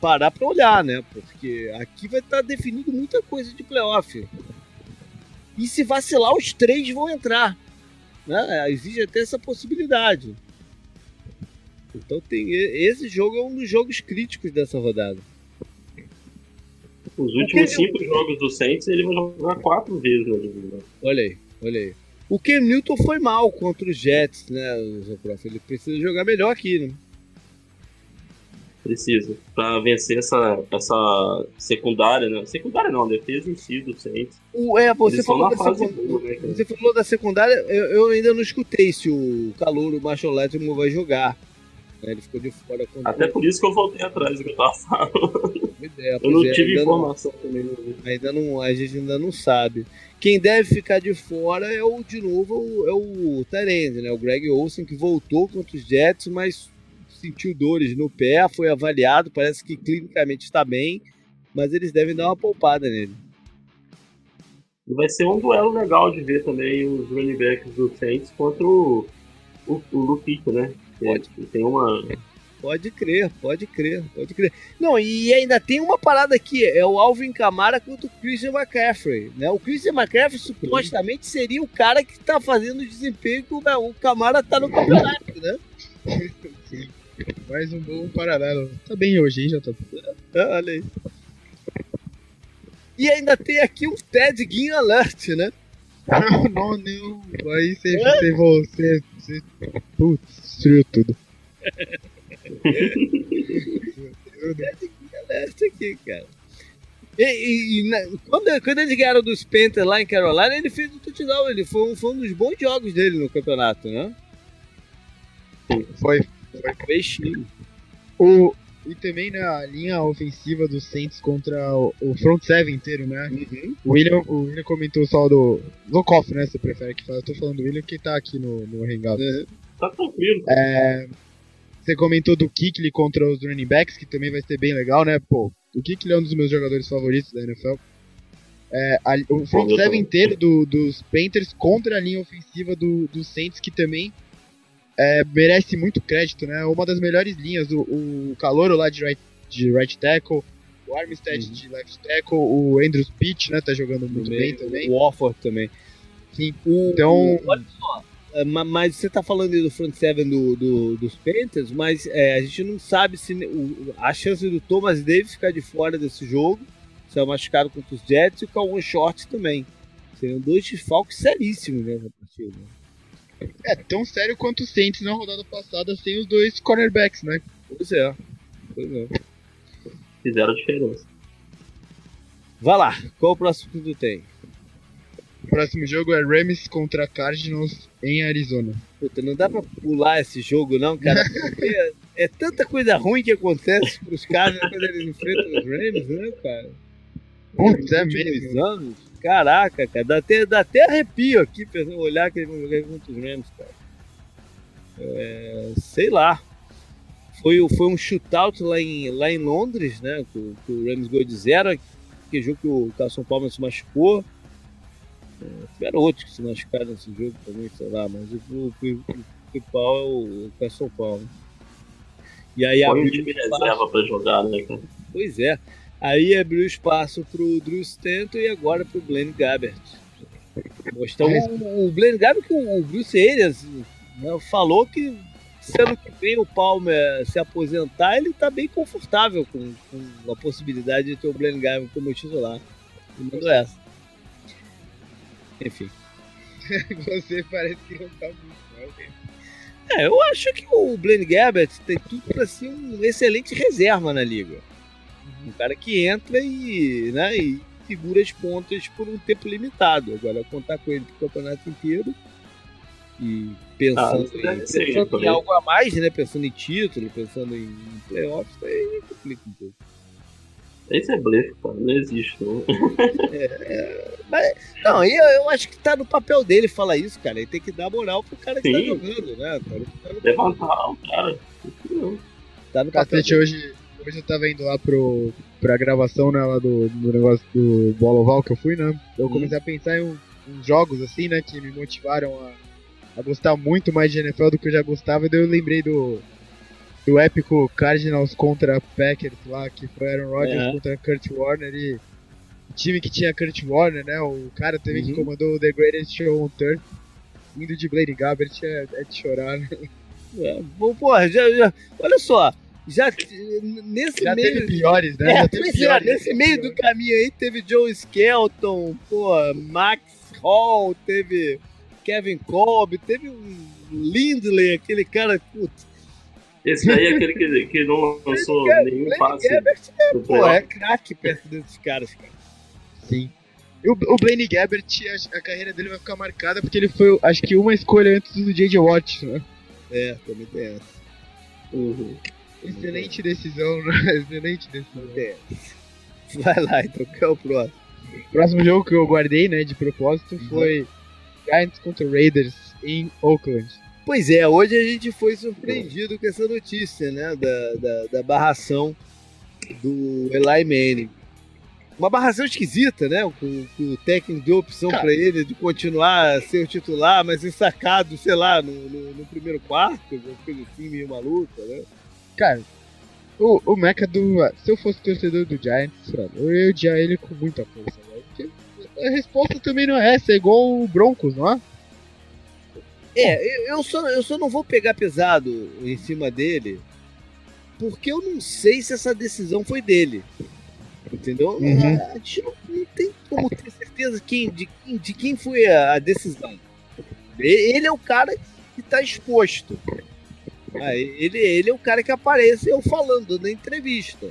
parar pra olhar, né? Porque aqui vai estar definido muita coisa de playoff. E se vacilar, os três vão entrar. Né? Existe até essa possibilidade. Então tem esse jogo é um dos jogos críticos dessa rodada. Os últimos que eu- cinco jogos do Saints, ele vai jogar quatro vezes na divisão. Olha aí, olha aí. O Cam Newton foi mal contra os Jets, né, Zé Prof? Ele precisa jogar melhor aqui, né? Precisa. Pra vencer essa, essa secundária, né? Secundária não, defesa em si do Saints. O, é, você falou, na da fase secund- boa, né, você falou da secundária, eu, eu ainda não escutei se o Calor, o Marshall Latimore vai jogar. Né, Ele ficou de fora Até por isso que eu voltei atrás do que eu tava falando. É, Eu não é, tive ainda não- informação também. Ainda não, a gente ainda não sabe. Quem deve ficar de fora é o, de novo, é o Tyrande, né? O Greg Olsen, que voltou contra os Jets, mas sentiu dores no pé, foi avaliado, parece que clinicamente está bem, mas eles devem dar uma poupada nele. Vai ser um duelo legal de ver também os running backs do Saints contra o, o, o Lupito, né? Pode. tem uma. Pode crer, pode crer, pode crer. Não, e ainda tem uma parada aqui, é o Alvin Kamara contra o Christian McCaffrey, né? O Christian McCaffrey supostamente seria o cara que tá fazendo o desempenho que o, Kamara tá no campeonato, né? Sim. Mais um bom paralelo. Tá bem hoje, hein, JP? Ah, Olha aí. E ainda tem aqui um Ted Ginn Alert, né? Não, não. Aí você, você, você, você. Putz, destruiu tudo. Alert aqui, cara. E, e- e na- quando, quando eles ganharam dos Panthers lá em Carolina, ele fez um touchdown. Ele foi, um- foi um dos bons jogos dele no campeonato, né? Foi. Fez O, e também na linha ofensiva do Saints contra o, o front seven inteiro, né? Uhum. O William, o William comentou só do. Zokoff, né? Você prefere que fale. Eu tô falando do William que tá aqui no, no Hangout. Tá tranquilo. É, você comentou do Kikli contra os running backs, que também vai ser bem legal, né? Pô, o Kikli é um dos meus jogadores favoritos da NFL. É, a- o front seven inteiro do- dos Panthers contra a linha ofensiva do, do Saints, que também é, merece muito crédito, né? Uma das melhores linhas, o, o Calouro lá de right, de right tackle, o Armstead Uhum. de left tackle, o Andrews Pitt, né? Tá jogando muito bem também. O Warford também. Sim. O- Então- olha só, é, ma- mas você tá falando aí do front seven do, do- dos Panthers, mas é, a gente não sabe se o- a chance do Thomas Davis ficar de fora desse jogo, se é machucado contra os Jets e o Calvin Short também. Seriam dois desfalques seríssimos nessa partida. É tão sério quanto o Saints na rodada passada sem os dois cornerbacks, né? Pois é. Pois é. Fizeram a diferença. Vai lá, qual o próximo que tu tem? O próximo jogo é Rams contra Cardinals em Arizona. Puta, não dá pra pular esse jogo, não, cara. Porque é, tanta coisa ruim que acontece pros caras quando eles enfrentam os Rams, né, cara? Putz, é mesmo. anos. Caraca, cara, dá até, dá até arrepio aqui pensando, olhar que vão jogar contra os Rams, cara. É, sei lá. Foi, foi um shootout lá em, lá em Londres, né? Que, o- que o Rams ganhou de zero. Que jogo que o Carson Palmer se machucou. É, tiveram outros que se machucaram nesse jogo também, sei lá, mas o, principal é o, Carson Palmer. E aí Põe um time reserva pra jogar, né, cara? Pois é. Aí abriu espaço pro Drew Stanton e agora pro Blaine Gabbert. Mostrou o, o Blaine Gabbert que o Bruce Arias né, falou que sendo que vem o Palmer se aposentar, ele tá bem confortável com, com a possibilidade de ter o Blaine Gabbert como titular. E mandou essa. Enfim. Você parece que não tá muito é, eu acho que o Blaine Gabbert tem tudo para ser um excelente reserva na liga. Um cara que entra e, né, e segura as pontas por um tempo limitado. Agora, contar com ele pro campeonato inteiro e pensando, ah, em, pensando em algo a mais, né? Pensando em título, pensando em playoffs, aí complica um pouco. Esse é blefe, cara. Não existe, não. é, é, mas, não, eu, eu acho que tá no papel dele falar isso, cara. Ele tem que dar moral pro cara que tá Sim. tá jogando, né? Tá Levantar o cara. Tá no Cacete, hoje, hoje eu tava indo lá pro, pra gravação né, lá do, do negócio do Bola Oval que eu fui, né? Eu hum. comecei a pensar em uns jogos, assim, né? Que me motivaram a, a gostar muito mais de NFL do que eu já gostava. E daí eu lembrei do do épico Cardinals contra Packers lá, que foi Aaron Rodgers uhum. contra Kurt Warner e o time que tinha Kurt Warner, né? O cara também uhum. que comandou o The Greatest Show on Turf, indo de Blade Gabbert é, é, de chorar, né? É, bom, porra, já, já, olha só, já nesse já meio. Teve piores, né? É, já teve é, piores, é, nesse meio do caminho aí teve Joe Skelton, pô, Max Hall, teve Kevin Kolb, teve um Lindley, aquele cara, putz, esse daí é aquele que, que não lançou nenhum passe. Gabbert é, pô, é craque perto desses caras, cara. Sim. O, o Blaine Gabbert, a, a, carreira dele vai ficar marcada porque ele foi, acho que, uma escolha antes do J.J. Watt, né? É, também tem essa. Uhum. Excelente decisão, né? Excelente decisão. É. Vai lá, então, qual é o próximo? O próximo jogo que eu guardei, né, de propósito, uhum. foi Giants contra Raiders em Oakland. Pois é, hoje a gente foi surpreendido com essa notícia, né? Da, da, da barração do Eli Manning. Uma barração esquisita, né? Com o técnico deu opção para ele de continuar a ser o titular, mas sacado, sei lá, no, no, no primeiro quarto, uma coisa assim, meio maluca, né? Cara, o, o Mecha do. Se eu fosse torcedor do Giants, eu ia odiar ele com muita força, velho. a resposta também não é essa, é igual o Broncos, não é? É, eu só, eu só não vou pegar pesado em cima dele, porque eu não sei se essa decisão foi dele. Entendeu? Uhum. A gente não, não, tem como ter certeza quem, de, de quem foi a, a decisão. Ele é o cara que está exposto. Ah, ele, ele é o cara que apareceu falando na entrevista.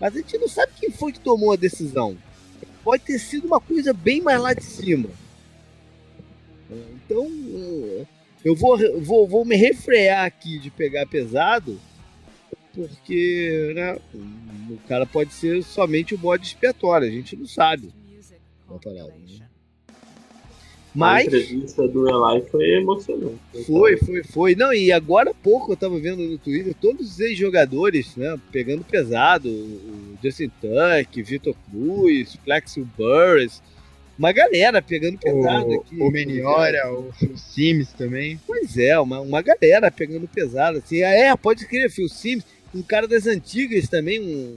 Mas a gente não sabe quem foi que tomou a decisão. Pode ter sido uma coisa bem mais lá de cima. Então, eu vou, vou, vou me refrear aqui de pegar pesado, porque né, o cara pode ser somente o bode expiatório, a gente não sabe. Parada, né? Mas. A entrevista do Eli foi emocionante. Foi, foi, foi. Não, e agora há pouco eu tava vendo no Twitter todos os ex-jogadores, né? Pegando pesado. O Justin Tuck, Vitor Cruz, Flexil Burris uma galera pegando pesado o, aqui. O Meniora, o Phil Sims também. Pois é, uma, uma galera pegando pesado. Assim. Ah, é, pode crer, Phil Sims, um cara das antigas também, um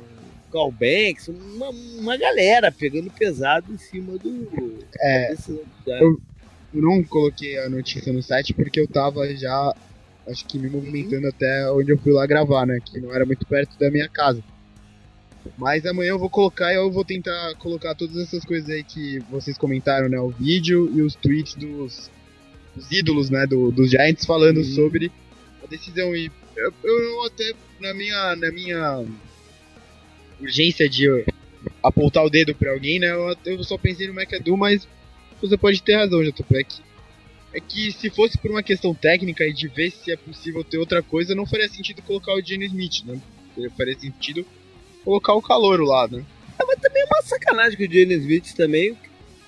Carl Banks, uma, uma galera pegando pesado em cima do. É. Desse, eu, eu não coloquei a notícia no site porque eu tava já, acho que me movimentando uhum. até onde eu fui lá gravar, né? Que não era muito perto da minha casa. Mas amanhã eu vou colocar e eu vou tentar colocar todas essas coisas aí que vocês comentaram, né? O vídeo e os tweets dos, dos ídolos, né? Do, dos Giants falando uhum. sobre a decisão. E eu, eu, até, na minha, na minha urgência de apontar o dedo pra alguém, né? Eu, eu só pensei no McAdoo, mas você pode ter razão, JPEG. É que se fosse por uma questão técnica e de ver se é possível ter outra coisa, não faria sentido colocar o Gene Smith, né? Faria sentido colocar o calor lá, né? É, mas também é uma sacanagem que o Jalen Smith também,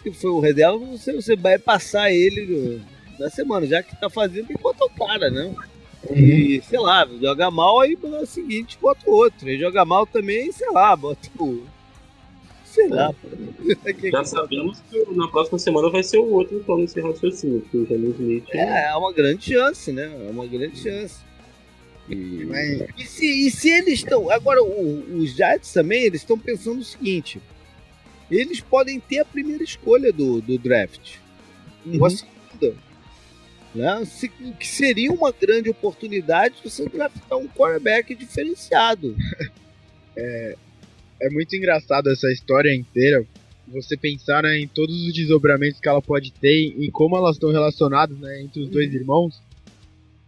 que foi o reserva, você, você vai passar ele na semana, já que tá fazendo, tem que botar o cara, né? Uhum. E, sei lá, joga mal, aí no seguinte bota o outro. E joga mal também, sei lá, bota o. Sei lá. Já sabemos que na próxima semana vai ser o outro então nesse raciocínio, que o Jalen Smith. É, é uma grande chance, né? É uma grande chance. E, e, se, e se eles estão. Agora, o, os Giants também, eles estão pensando o seguinte: eles podem ter a primeira escolha do, do draft. Uhum. Ou a segunda. Né? Se, que seria uma grande oportunidade de você draftar um quarterback diferenciado. é, é muito engraçado essa história inteira. Você pensar né, em todos os desdobramentos que ela pode ter e como elas estão relacionadas né, entre os dois uhum. irmãos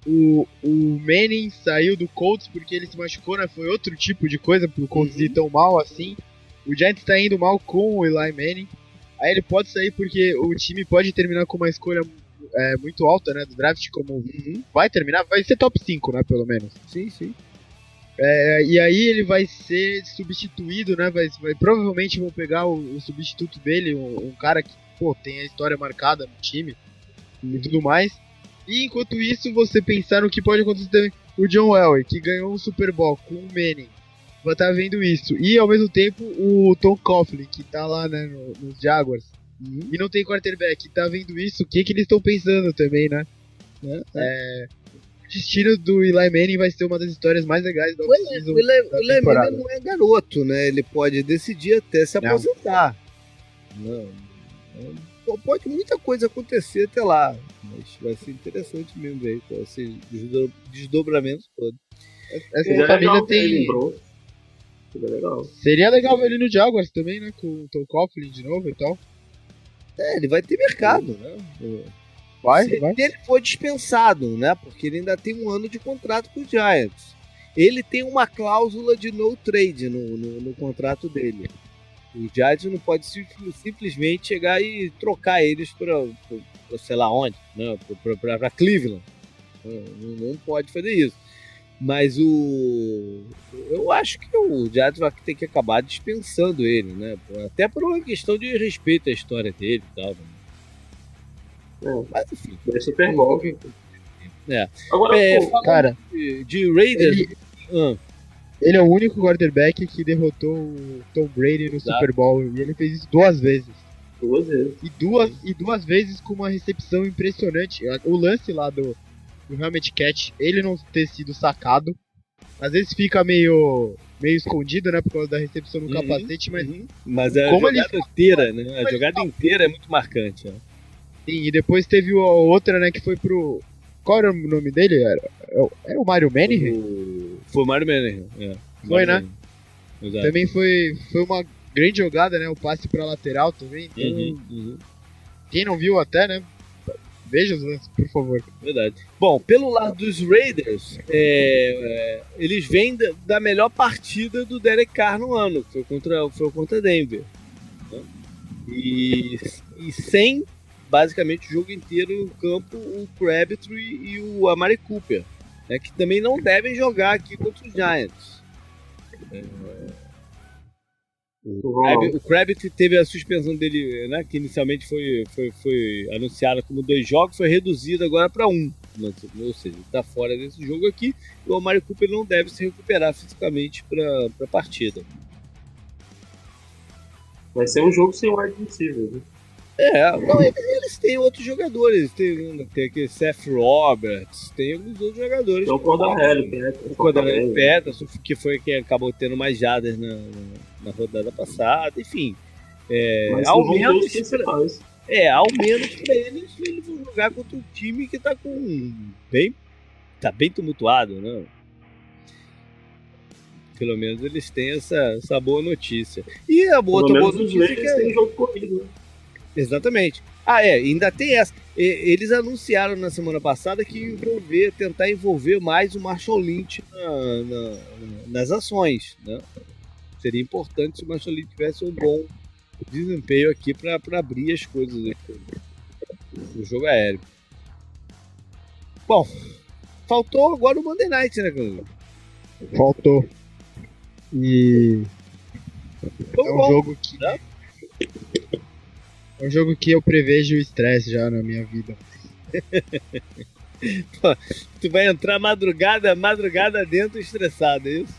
o, o Manning saiu do Colts porque ele se machucou, né? Foi outro tipo de coisa pro Colts ir tão mal assim. O Giants tá indo mal com o Eli Manning. Aí ele pode sair porque o time pode terminar com uma escolha é, muito alta, né? Do draft, como uhum. vai terminar, vai ser top 5, né? Pelo menos. Sim, sim. É, e aí ele vai ser substituído, né? Vai, vai provavelmente vão pegar o, o substituto dele, um, um, cara que pô, tem a história marcada no time e tudo mais. E enquanto isso, você pensar no que pode acontecer também. O John Elway, que ganhou um Super Bowl com o Manning, vai estar tá vendo isso. E ao mesmo tempo, o Tom Coughlin, que tá lá né, no, nos Jaguars, uhum. e não tem quarterback, tá vendo isso. O que, que eles estão pensando também, né? É, é. O destino do Eli Manning vai ser uma das histórias mais legais do o Eli, o Eli, Eli Manning não é garoto, né? Ele pode decidir até se aposentar. Não. não pode muita coisa acontecer até lá. Mas vai ser interessante mesmo aí, com esse desdobramento todo. Essa Seria família tem. Seria legal. Seria legal ver ele no Jaguars também, né? Com o Tom Coughlin de novo e tal. É, ele vai ter mercado, né? Vai, se vai. ele for dispensado, né? Porque ele ainda tem um ano de contrato com o Giants. Ele tem uma cláusula de no trade no, no, no contrato dele. O Giants não pode simplesmente chegar e trocar eles para sei lá onde, né? para Cleveland. Não, não pode fazer isso. Mas o. Eu acho que o Giants vai ter que acabar dispensando ele, né? Até por uma questão de respeito à história dele e tal. Né? É, Mas enfim. É Super Bowl. É. Agora, é, pô, cara, de, de Raiders. Ele... Ah. Ele é o único quarterback que derrotou o Tom Brady no Exato. Super Bowl e ele fez isso duas vezes. Duas vezes. E duas, e duas vezes com uma recepção impressionante. O lance lá do, do Helmet Catch, ele não ter sido sacado. Às vezes fica meio, meio escondido, né, por causa da recepção no uhum, capacete, mas. Uhum. Mas a como jogada ele... inteira, né? A jogada inteira é muito marcante. Né? Sim, e depois teve outra, né, que foi pro. Qual era o nome dele? Era, era o Mario Manning? O... Foi o Mario Manning, é. Foi, Mario né? Também foi, foi uma grande jogada, né? O passe pra lateral também. Então, uhum, uhum. Quem não viu até, né? Veja os lances, por favor. Verdade. Bom, pelo lado dos Raiders, é, é, eles vêm da, da, melhor partida do Derek Carr no ano, que foi contra, foi contra Denver. Né? E, e sem basicamente o jogo inteiro no campo o Crabtree e o Amari Cooper, né, que também não devem jogar aqui contra os Giants. É, o, Crabtree teve a suspensão dele, né, que inicialmente foi, foi, foi anunciada como dois jogos, foi reduzida agora para um. Ou seja, está fora desse jogo aqui e o Amari Cooper não deve se recuperar fisicamente para a partida. Vai ser um jogo sem wide receiver, né? É, não, eles têm outros jogadores. Tem, tem aqui Seth Roberts, tem alguns outros jogadores. Tem o Cordarelli, Peterson. O Cordarelli Peterson, que foi quem acabou tendo mais jadas na, na rodada passada. Enfim, é, ao menos. É, ao menos pra eles, eles vão jogar contra um time que tá com. bem. tá bem tumultuado, né? Pelo menos eles têm essa, essa boa notícia. E a outra boa notícia é que. Tem jogo corrido, né? Exatamente. Ah, é, ainda tem essa. Eles anunciaram na semana passada que envolver, tentar envolver mais o Marshall Lynch na, na, nas ações. Né? Seria importante se o Marshall Lynch tivesse um bom desempenho aqui para abrir as coisas do jogo aéreo. Bom, faltou agora o Monday Night, né, Cândido? Faltou. E. é um bom, jogo que. Né? É um jogo que eu prevejo o estresse já na minha vida. Pô, tu vai entrar madrugada, madrugada dentro estressado, é isso?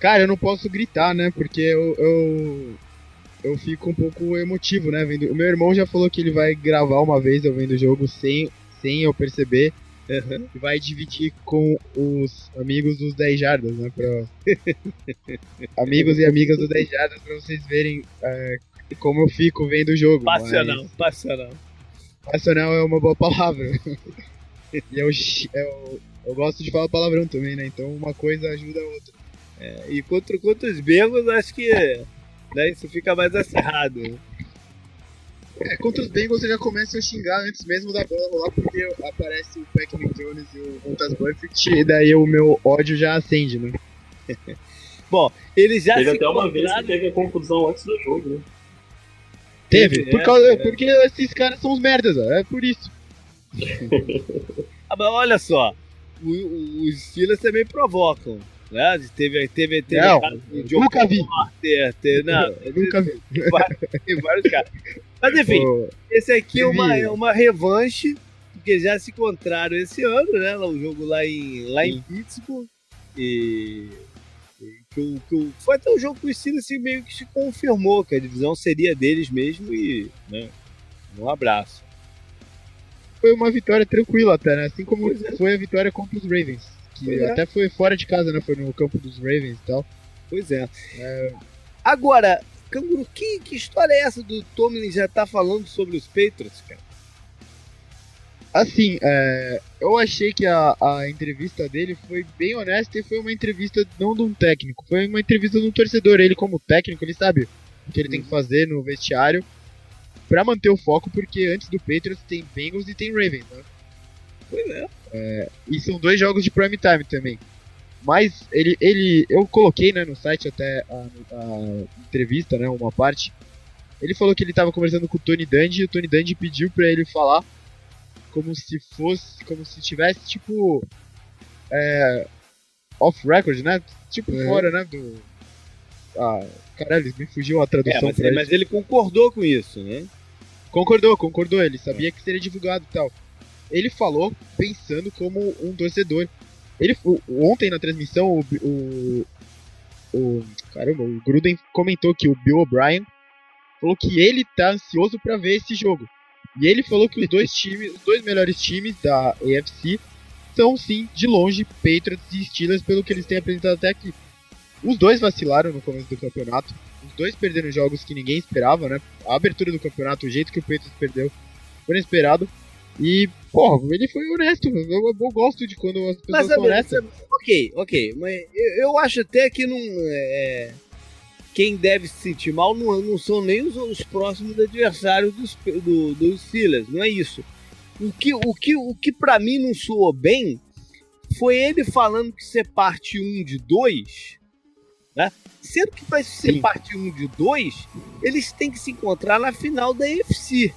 Cara, eu não posso gritar, né? Porque eu, eu, eu fico um pouco emotivo, né? Vendo... O meu irmão já falou que ele vai gravar uma vez eu vendo o jogo sem, sem eu perceber. Uhum. E vai dividir com os amigos dos 10 jardas, né? Pra... amigos e amigas dos 10 jardas pra vocês verem é, como eu fico vendo o jogo. Passional, mas- passional. Passional é uma boa palavra. e eu, eu, eu gosto de falar palavrão também, né? Então uma coisa ajuda a outra. E contra, contra os Bengals, acho que né, isso fica mais acirrado. É, contra os Bengals eu já começo a xingar antes mesmo da bola rolar, porque aparece o Pac-Man Jones e o Montas Buffett, e daí o meu ódio já acende, né? Eles já Teve se até uma vez que teve a confusão antes do jogo, né? Teve, É, por causa, é. porque esses caras são os merdas, ó, é por isso. Ah, mas olha só, o- os Steelers também provocam. Né? Teve, teve, teve Não, nunca vi. Porter, teve, não, nunca vi. tem vários caras. Mas enfim, Ô, esse aqui é uma, é uma revanche, porque já se encontraram esse ano, né? O jogo lá em, lá em. Pittsburgh. E. que o, que o- foi até um jogo que o Steelers assim, meio que se confirmou que a divisão seria deles mesmo e. Né, um abraço. foi uma vitória tranquila até, né? Assim como é. foi a vitória contra os Ravens. Que Pois é. até foi fora de casa, né? Foi no campo dos Ravens e tal. Pois é. Agora, Canguru, que, que história é essa do Tomlin já tá falando sobre os Patriots, cara? Assim, é, eu achei que a, a entrevista dele foi bem honesta e foi uma entrevista não de um técnico, foi uma entrevista de um torcedor. Ele, como técnico, ele sabe o que ele tem que fazer no vestiário pra manter o foco, porque antes do Patriots tem Bengals e tem Ravens, né? Pois é. E são dois jogos de prime time também. Mas ele, ele eu coloquei né, no site até a, a entrevista, né, uma parte. Ele falou que ele estava conversando com o Tony Dungy e o Tony Dungy pediu pra ele falar como se fosse, como se tivesse tipo é, off record, né? Tipo Uhum. fora, né, do ah, caralho, me fugiu a É, tradução mas, pra mas ele concordou com isso, né? Concordou, concordou. Ele sabia que seria divulgado e tal. Ele falou pensando como um torcedor. Ele, ontem na transmissão, o, o, o- Caramba, o Gruden comentou que o Bill O'Brien falou que ele tá ansioso pra ver esse jogo. E ele falou que os dois times, os dois melhores times da AFC são sim, de longe, Patriots e Steelers, pelo que eles têm apresentado até aqui. Os dois vacilaram no começo do campeonato. Os dois perderam jogos que ninguém esperava, né? A abertura do campeonato, o jeito que o Patriots perdeu, foi inesperado. E, porra, ele foi honesto. Eu, eu gosto de quando as pessoas Mas, são honestas. ok, ok. Mas eu, eu acho até que não. é, quem deve se sentir mal não, não são nem os, os próximos adversários dos, do, dos Steelers, não é isso. O que, o que, o que para mim não soou bem foi ele falando que ser parte 1 de 2, né? Sendo que para ser Sim. parte 1 de 2, eles têm que se encontrar na final da UFC.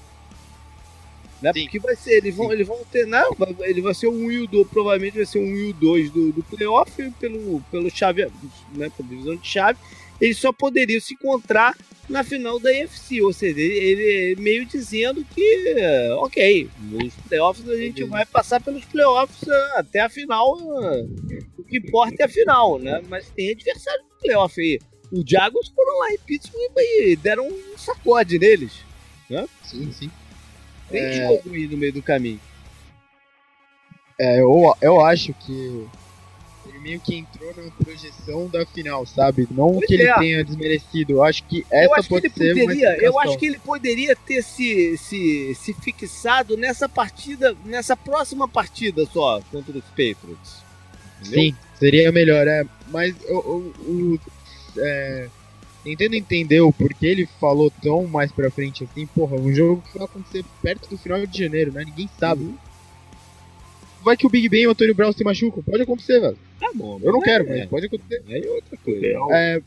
Né? Sim. Porque vai ser, eles vão, eles vão ter, não, vai- ele vai ser um 1 e o 2, provavelmente vai ser um 1 e o 2 do, do playoff pelo, pelo chave, né, pela divisão de chave. Eles só poderiam se encontrar na final da UFC, ou seja, ele, ele meio dizendo que, eh, ok, nos playoffs a gente vai passar pelos playoffs eh, até a final, o que importa é a final, né? Mas tem adversário no playoff aí. O Jaguars foram lá em Pittsburgh e deram um sacode neles. Sim, sim. Tem É. jogo aí no meio do caminho. É, eu, eu acho que meio que entrou na projeção da final, sabe? Não Pois que ele é. tenha desmerecido. Eu acho que eu essa acho que pode ele ser poderia, eu acho que ele poderia ter se, se, se fixado nessa partida, nessa próxima partida só contra os Patriots. Entendeu? Sim, seria melhor, é. Mas o, o, o- é, tentando entender o porquê ele falou tão mais pra frente assim, porra, um jogo que vai acontecer perto do final de janeiro, né? Ninguém sabe. Uhum. Vai que o Big Ben e o Antônio Brown se machucam, pode acontecer, velho. Tá bom. Eu não mas quero, é, mas pode acontecer. Aí é outra coisa. É,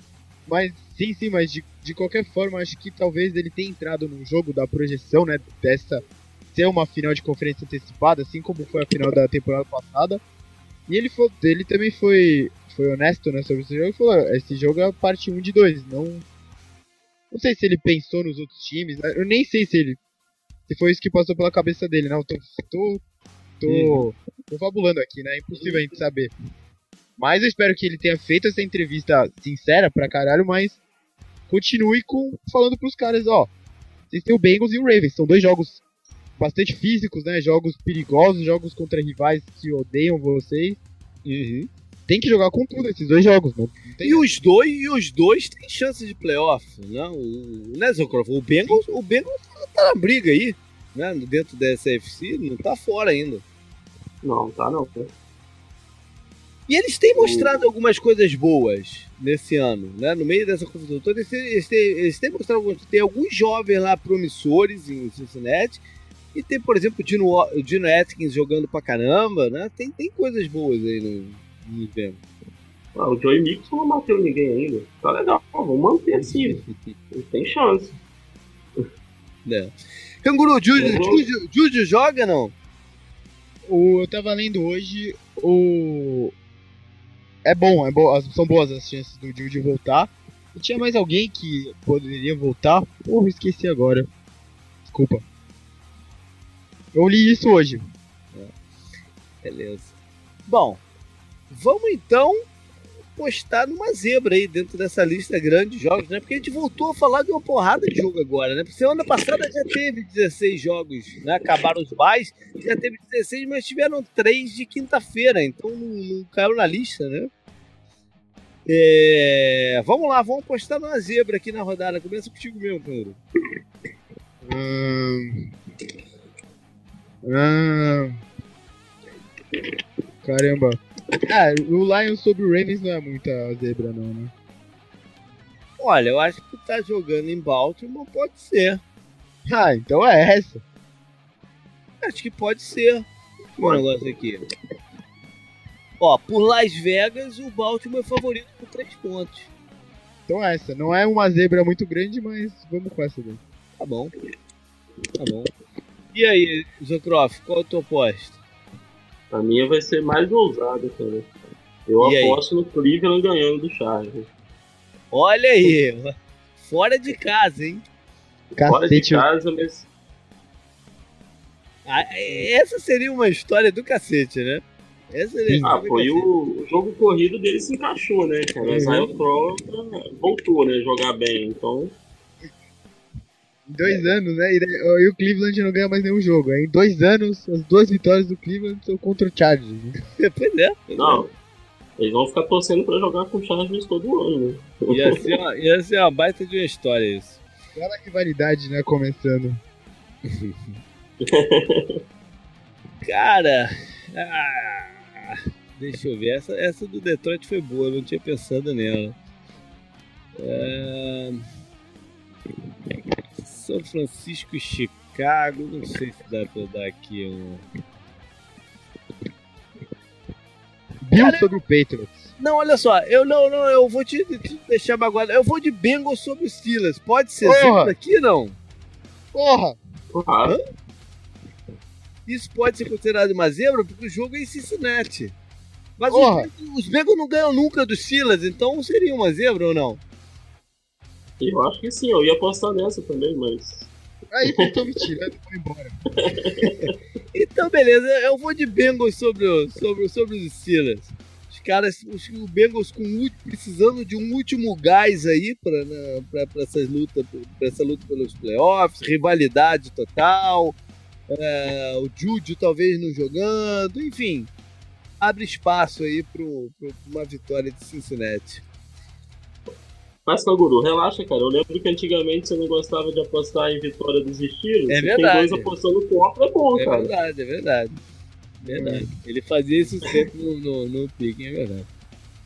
mas sim, sim, mas de, de qualquer forma, acho que talvez ele tenha entrado num jogo da projeção, né? Dessa ser uma final de conferência antecipada, assim como foi a final da temporada passada. E ele, foi, ele também foi, foi honesto né, sobre esse jogo e falou: esse jogo é a parte 1 de 2. Não, não sei se ele pensou nos outros times, né, eu nem sei se ele. Se foi isso que passou pela cabeça dele, não. Tô, tô, tô, tô fabulando aqui, né? É impossível a gente saber. Mas eu espero que ele tenha feito essa entrevista sincera pra caralho, mas continue com falando pros caras, ó. Vocês têm o Bengals e o Ravens, são dois jogos bastante físicos, né? Jogos perigosos, jogos contra rivais que odeiam vocês. Uhum. Tem que jogar com tudo esses dois jogos, não tem E os dois, e os dois têm chances de playoff, né? O, né, Zocrof? O Bengals, o Bengals tá na briga aí, né? Dentro da SFC, não tá fora ainda. Não, tá não. E eles têm mostrado algumas coisas boas nesse ano, né? No meio dessa confusão toda, eles, eles, têm, eles têm mostrado. Tem alguns jovens lá promissores em Cincinnati. E tem, por exemplo, o Dino, o Dino Atkins jogando pra caramba, né? Tem, tem coisas boas aí no, no Bengals. Ah, o Joey Mixon não bateu ninguém ainda. Tá legal, vamos manter assim. Não tem chance. É. Canguru, Juju, Juju, Juju joga não? O, eu tava lendo hoje o. É bom, é as- são boas as chances do Jude voltar. E tinha mais alguém que poderia voltar? Porra, esqueci agora. Desculpa. Eu li isso hoje. Beleza. Bom, vamos então postar numa zebra aí dentro dessa lista grande de jogos, né? Porque a gente voltou a falar de uma porrada de jogo agora, né? Porque semana passada já teve 16 jogos, né? Acabaram os bares, já teve 16, mas tiveram 3 de quinta-feira, então não, não caiu na lista, né? É, vamos lá, vamos postar numa zebra aqui na rodada. Começa contigo mesmo, Pedro. Hum... Hum... Caramba. Ah, o Lions sobre o Ravens não é muita zebra não, né? Olha, eu acho que tá jogando em Baltimore, pode ser. Ah, então é essa. Acho que pode ser. Um negócio aqui. Ó, por Las Vegas, o Baltimore é favorito por 3 pontos. Então é essa. Não é uma zebra muito grande, mas vamos com essa daí. Tá bom. Tá bom. E aí, Zocroft, qual é o teu posto? A minha vai ser mais ousada, cara. Eu E aí? aposto no Cleveland ganhando do Chargers. Olha aí, fora de casa, hein? Fora de Cacete. casa, mas Ah, Essa seria uma história do cacete, né? Essa seria Ah, foi cacete. o, o jogo corrido dele se encaixou, né, cara? Uhum. O Crow voltou, né, a jogar bem. Então, dois anos, né? E, e o Cleveland não ganha mais nenhum jogo. Em dois anos, as duas vitórias do Cleveland são contra o Chargers. Né? Pois é. pois é. não. Eles vão ficar torcendo pra jogar com o Chargers todo ano, né? Ia ser, uma, ia ser uma baita de uma história isso. Olha a rivalidade, né? Começando. Cara, ah, deixa eu ver. Essa, essa do Detroit foi boa, eu não tinha pensado nela. É, São Francisco e Chicago, não sei se dá pra dar aqui um. Bill Cara, sobre o Patriots. Não, olha só, eu não, não, eu vou te, te deixar magoado. Eu vou de Bengals sobre os Steelers. Pode ser Porra! aqui, não? Porra! Ah, Isso pode ser considerado uma zebra porque o jogo é em Cincinnati. Mas Porra! os, os Bengals não ganham nunca dos Steelers, então seria uma zebra ou não? Eu acho que sim, eu ia apostar nessa também, mas. Aí estão me tirando e vou embora. Então, beleza, eu vou de Bengals sobre, sobre, sobre os Steelers. Os caras, os, o Bengals com precisando de um último gás aí para né, pra, pra essas lutas, pra essa luta pelos playoffs, rivalidade total, é, o Juju talvez não jogando, enfim, abre espaço aí para uma vitória de Cincinnati. Mas, Canguru, relaxa, cara. Eu lembro que antigamente você não gostava de apostar em vitória dos estilos. É verdade. Tem dois apostando contra, é bom, É cara. verdade, é verdade. Verdade. Ele fazia isso sempre no, no, no picking, é verdade.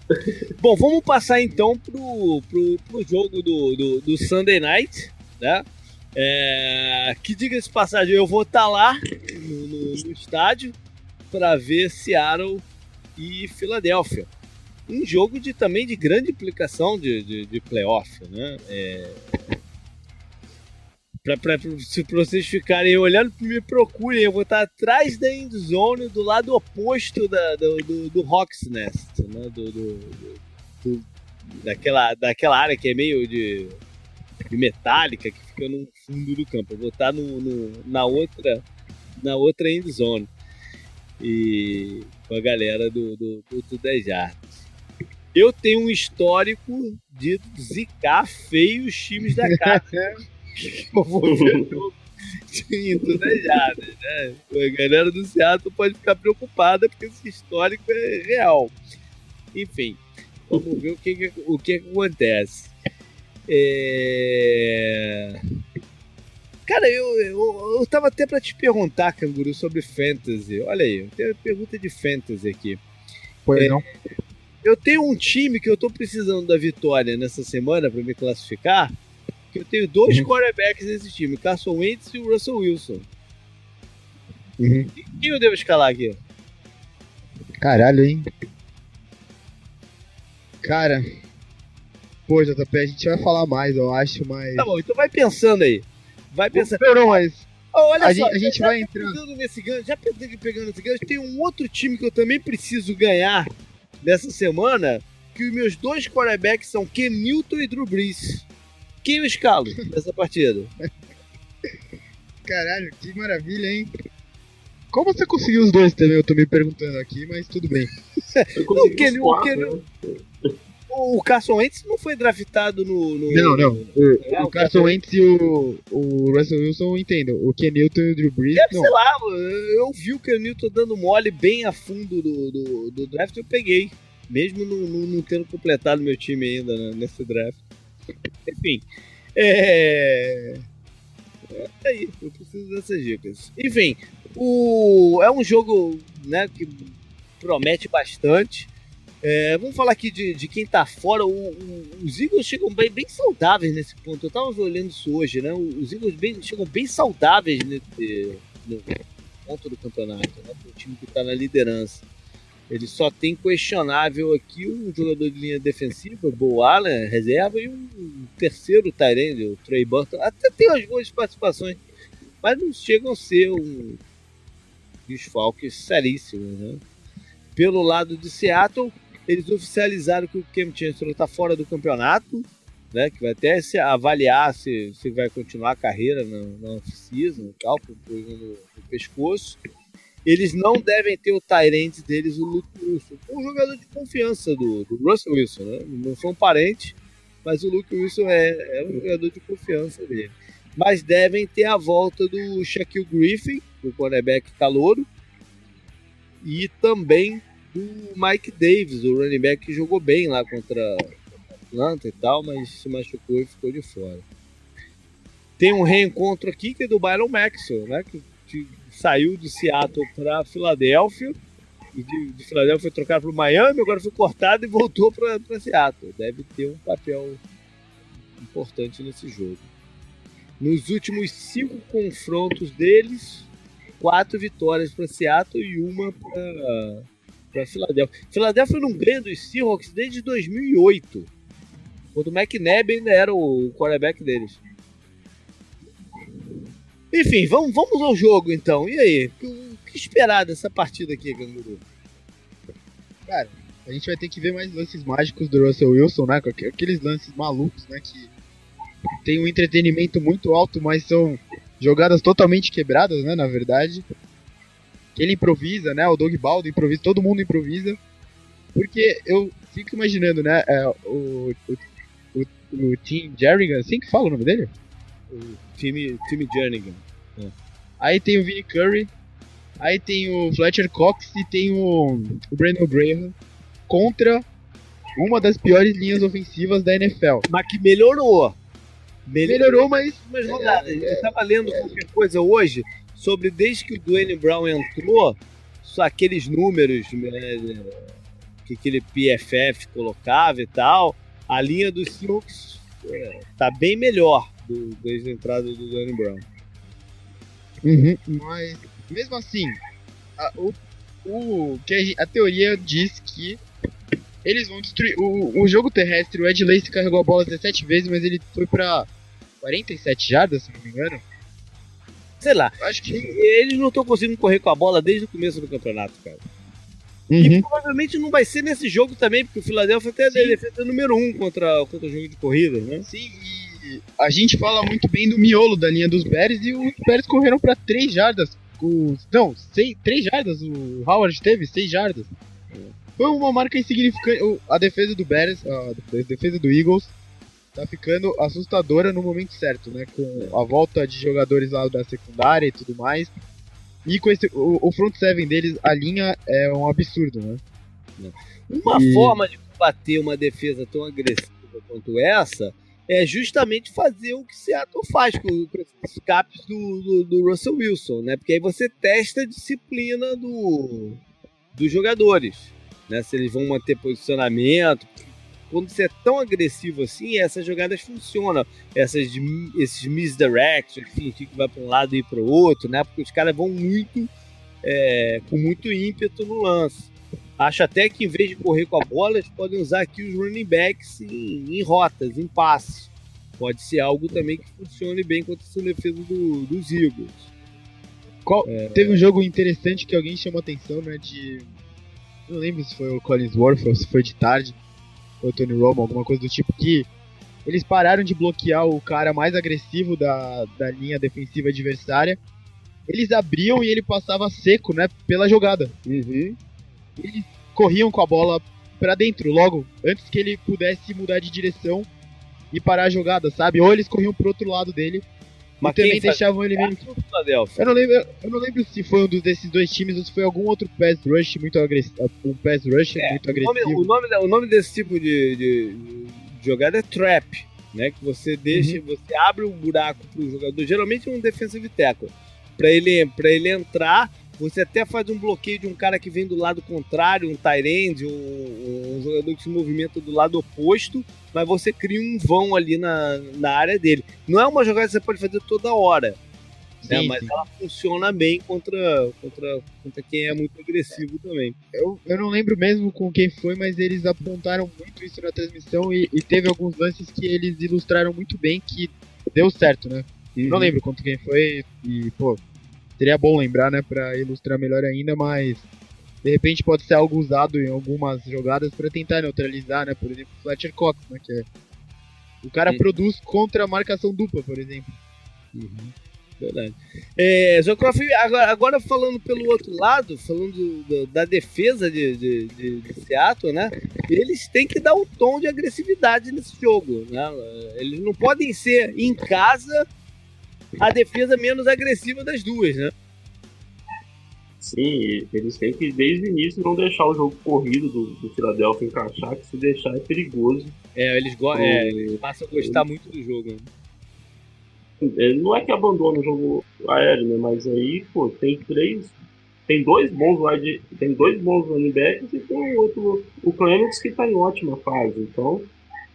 Bom, vamos passar então pro, pro, pro jogo do, do, do Sunday Night, né? É, que diga-se passagem, eu vou estar lá no, no- no estádio para ver Seattle e Filadélfia. Um jogo de, também de grande implicação de, de, de playoff, né? É, Pra, pra, se vocês ficarem olhando, me procurem. Eu vou estar atrás da endzone, do lado oposto da, do, do, do Hawks Nest, né? Do, do- do- daquela, daquela área que é meio de, de metálica, que fica no fundo do campo. Eu vou estar no, no- na outra na outra endzone. E com a galera do, do, do, do 10 Jardas. Eu tenho um histórico de zicar feio os times da casa. Eu vou ver o jogo. indesejadas, né? A galera do Seattle pode ficar preocupada porque esse histórico é real. Enfim, vamos ver o que, o que acontece. É... Cara, eu, eu, eu tava até pra te perguntar, Canguru, sobre fantasy. Olha aí, tenho uma pergunta de fantasy aqui. Pois é, não. Eu tenho um time que eu tô precisando da vitória nessa semana para me classificar. Que eu tenho dois uhum. quarterbacks nesse time, Carson Wentz e o Russell Wilson. Uhum. Quem eu devo escalar aqui? Caralho, hein? Cara. Pô, JP, a gente vai falar mais, eu acho, mas. Tá bom, então vai pensando aí. Vai pensando. Não, mas. Oh, olha a só, gente, a gente vai entrar. Nesse gancho, já pegando nesse gancho, tem um outro time que eu também preciso ganhar nessa semana, que os meus dois quarterbacks são Ken Newton e Drew Brees. Quem eu escalo nessa partida? Caralho, que maravilha, hein? Como você conseguiu os dois também? Eu tô me perguntando aqui, mas tudo bem. não, o, Ken, o, Ken, né? O Carson Wentz não foi draftado no. no não, não. O, é, o, o Carson Wentz e o, o Russell Wilson, entendo. O Ken Newton e o Drew Brees. Deve, sei lá, eu vi o Ken Newton dando mole bem a fundo do, do, do draft, eu peguei. Mesmo não, não, não tendo completado meu time ainda né, nesse draft. Enfim. É. É aí, eu preciso dessas dicas. Enfim, o... é um jogo né, que promete bastante. É, vamos falar aqui de, de quem tá fora. O, o, os Eagles chegam bem, bem saudáveis nesse ponto. Eu tava olhando isso hoje, né? Os Eagles bem, chegam bem saudáveis nesse no ponto do campeonato, né? O time que tá na liderança. Ele só tem questionável aqui um jogador de linha defensiva, Bo Allen, reserva, e um terceiro Tyrande, o Trey Burton. Até tem as boas participações, mas não chegam a ser um desfalque seríssimo, né? Pelo lado de Seattle, eles oficializaram que o Cam Chancellor está fora do campeonato, né? Que vai até se avaliar se, se vai continuar a carreira na, off-season e tal, com coisa no, no, pescoço. Eles não devem ter o Tyrant deles, o Luke Wilson, um jogador de confiança do, do Russell Wilson, né? Não são parentes, mas o Luke Wilson é, é um jogador de confiança dele. Mas devem ter a volta do Shaquille Griffin, o cornerback calouro, e também do Mike Davis, o running back que jogou bem lá contra Atlanta e tal, mas se machucou e ficou de fora. Tem um reencontro aqui que é do Byron Maxwell, né? Que, que saiu de Seattle para Filadélfia e de, de Filadélfia foi trocado para o Miami, agora foi cortado e voltou para Seattle. Deve ter um papel importante nesse jogo. Nos últimos cinco confrontos deles, quatro vitórias para Seattle e uma para para Filadélfia. Filadélfia não ganha dos Seahawks desde 2008, quando o McNabb ainda era o quarterback deles. Enfim, vamos, vamos ao jogo então. E aí? O que esperar dessa partida aqui, Ganguru? Cara, a gente vai ter que ver mais lances mágicos do Russell Wilson, né? Aqueles lances malucos, né? Que tem um entretenimento muito alto, mas são jogadas totalmente quebradas, né? Na verdade ele improvisa, né? O Doug Baldo improvisa, todo mundo improvisa. Porque eu fico imaginando, né? É, o, o, o, o Tim Jernigan, assim que fala o nome dele? O time, time Jernigan. É. Aí tem o Vinnie Curry, aí tem o Fletcher Cox e tem o, o Brandon Graham contra uma das piores linhas ofensivas da NFL. Mas que melhorou. Melhorou, mas. Mas rodada. É, é, estava lendo qualquer coisa hoje sobre desde que o Dwayne Brown entrou, só aqueles números né, que aquele PFF colocava e tal, a linha dos Seahawks é, tá bem melhor do, desde a entrada do Dwayne Brown. Uhum, mas mesmo assim, a, o, o, que a, a, teoria diz que eles vão destruir o, o jogo terrestre. O Ed Lace carregou a bola 17 vezes, mas ele foi para 47 jardas, se não me engano sei lá. Acho que eles não estão conseguindo correr com a bola desde o começo do campeonato, cara. Uhum. E provavelmente não vai ser nesse jogo também, porque o Philadelphia até é defesa número um contra, contra o jogo de corrida, né? Sim, e a gente fala muito bem do miolo da linha dos Bears e os Bears correram para 3 jardas. Não, 6, 3 jardas, o Howard teve 6 jardas. Foi uma marca insignificante. A defesa do Bears, a defesa do Eagles, tá ficando assustadora no momento certo, né? Com a volta de jogadores lá da secundária e tudo mais. E com esse, o, o front seven deles, a linha é um absurdo, né? Uma e... forma de combater uma defesa tão agressiva quanto essa é justamente fazer o que Seattle faz com, com os caps do, do, do, Russell Wilson, né? Porque aí você testa a disciplina do, dos jogadores, né? Se eles vão manter posicionamento. Quando você é tão agressivo assim, essas jogadas funcionam. Essas, esses misdirections, fingir que vai para um lado e para o outro, né? Porque os caras vão muito, é, com muito ímpeto no lance. Acho até que em vez de correr com a bola, eles podem usar aqui os running backs em, em rotas, em passes. Pode ser algo também que funcione bem contra essa defesa do, dos Eagles. Qual, é... Teve um jogo interessante que alguém chamou atenção, né? De. Não lembro se foi o Collinsworth ou se foi de tarde, o Tony Romo, alguma coisa do tipo, que eles pararam de bloquear o cara mais agressivo da, da linha defensiva adversária. Eles abriam e ele passava seco, né? Pela jogada. Uhum eles corriam com a bola para dentro logo, antes que ele pudesse mudar de direção e parar a jogada, sabe? Ou eles corriam pro outro lado dele Mas e também deixavam ele meio. Eu não, lembro, eu não lembro se foi um desses dois times ou se foi algum outro pass rush muito agressivo. Um pass rush é, muito agressivo. O nome, o nome, o nome desse tipo de, de, de, jogada é trap, né? Que você deixa, uhum. você abre um buraco pro jogador, geralmente um defensive tackle, para ele, pra ele entrar você até faz um bloqueio de um cara que vem do lado contrário, um Tyrande, um, um jogador que se movimenta do lado oposto, mas você cria um vão ali na, na área dele. Não é uma jogada que você pode fazer toda hora, né? sim, mas sim. ela funciona bem contra, contra, contra quem é muito agressivo também. Eu, eu não lembro mesmo com quem foi, mas eles apontaram muito isso na transmissão e, e teve alguns lances que eles ilustraram muito bem que deu certo, né? Uhum. Não lembro contra quem foi e, pô, Seria bom lembrar, né, para ilustrar melhor ainda, mas de repente pode ser algo usado em algumas jogadas para tentar neutralizar, né? Por exemplo, Fletcher Cox, né, que é o cara uhum. produz contra a marcação dupla, por exemplo. Uhum. Verdade. É, Zocroft, agora, agora, falando pelo outro lado, falando do, da defesa de, de, de, de, Seattle, né? Eles têm que dar um tom de agressividade nesse jogo, né? Eles não podem ser em casa a defesa menos agressiva das duas, né? Sim, eles têm que, desde o início, não deixar o jogo corrido do, do Philadelphia encaixar, que se deixar é perigoso. É, eles, go é, eles passam a gostar ele... muito do jogo. Né? Ele não é que abandona o jogo aéreo, né? Mas aí, pô, tem três. Tem dois bons wide, tem dois bons running backs e tem o outro, o Clemens que tá em ótima fase. Então,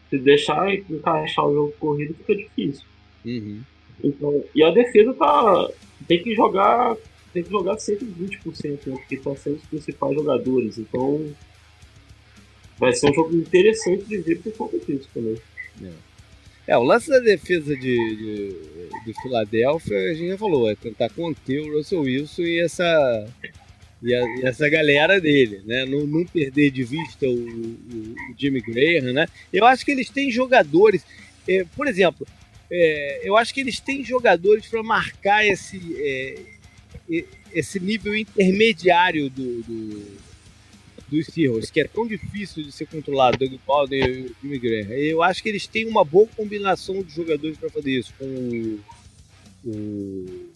se deixar encaixar o jogo corrido fica difícil. Uhum. Então, e a defesa tá. Tem que jogar. Tem que jogar 120%, né? Porque estão sendo os principais jogadores. Então. Vai ser um jogo interessante de ver por conta disso também. É. é o lance da defesa de, de, de Filadélfia, a gente já falou, é tentar conter o Russell Wilson e essa, e, a, e essa galera dele, né? Não, não perder de vista o, o, o, Jimmy Graham, né? Eu acho que eles têm jogadores. É, por exemplo, é, eu acho que eles têm jogadores para marcar esse, é, esse nível intermediário do, do dos Seahawks, que é tão difícil de ser controlado, Doug Baldwin e o Jimmy Graham. Eu acho que eles têm uma boa combinação de jogadores para fazer isso, com o, o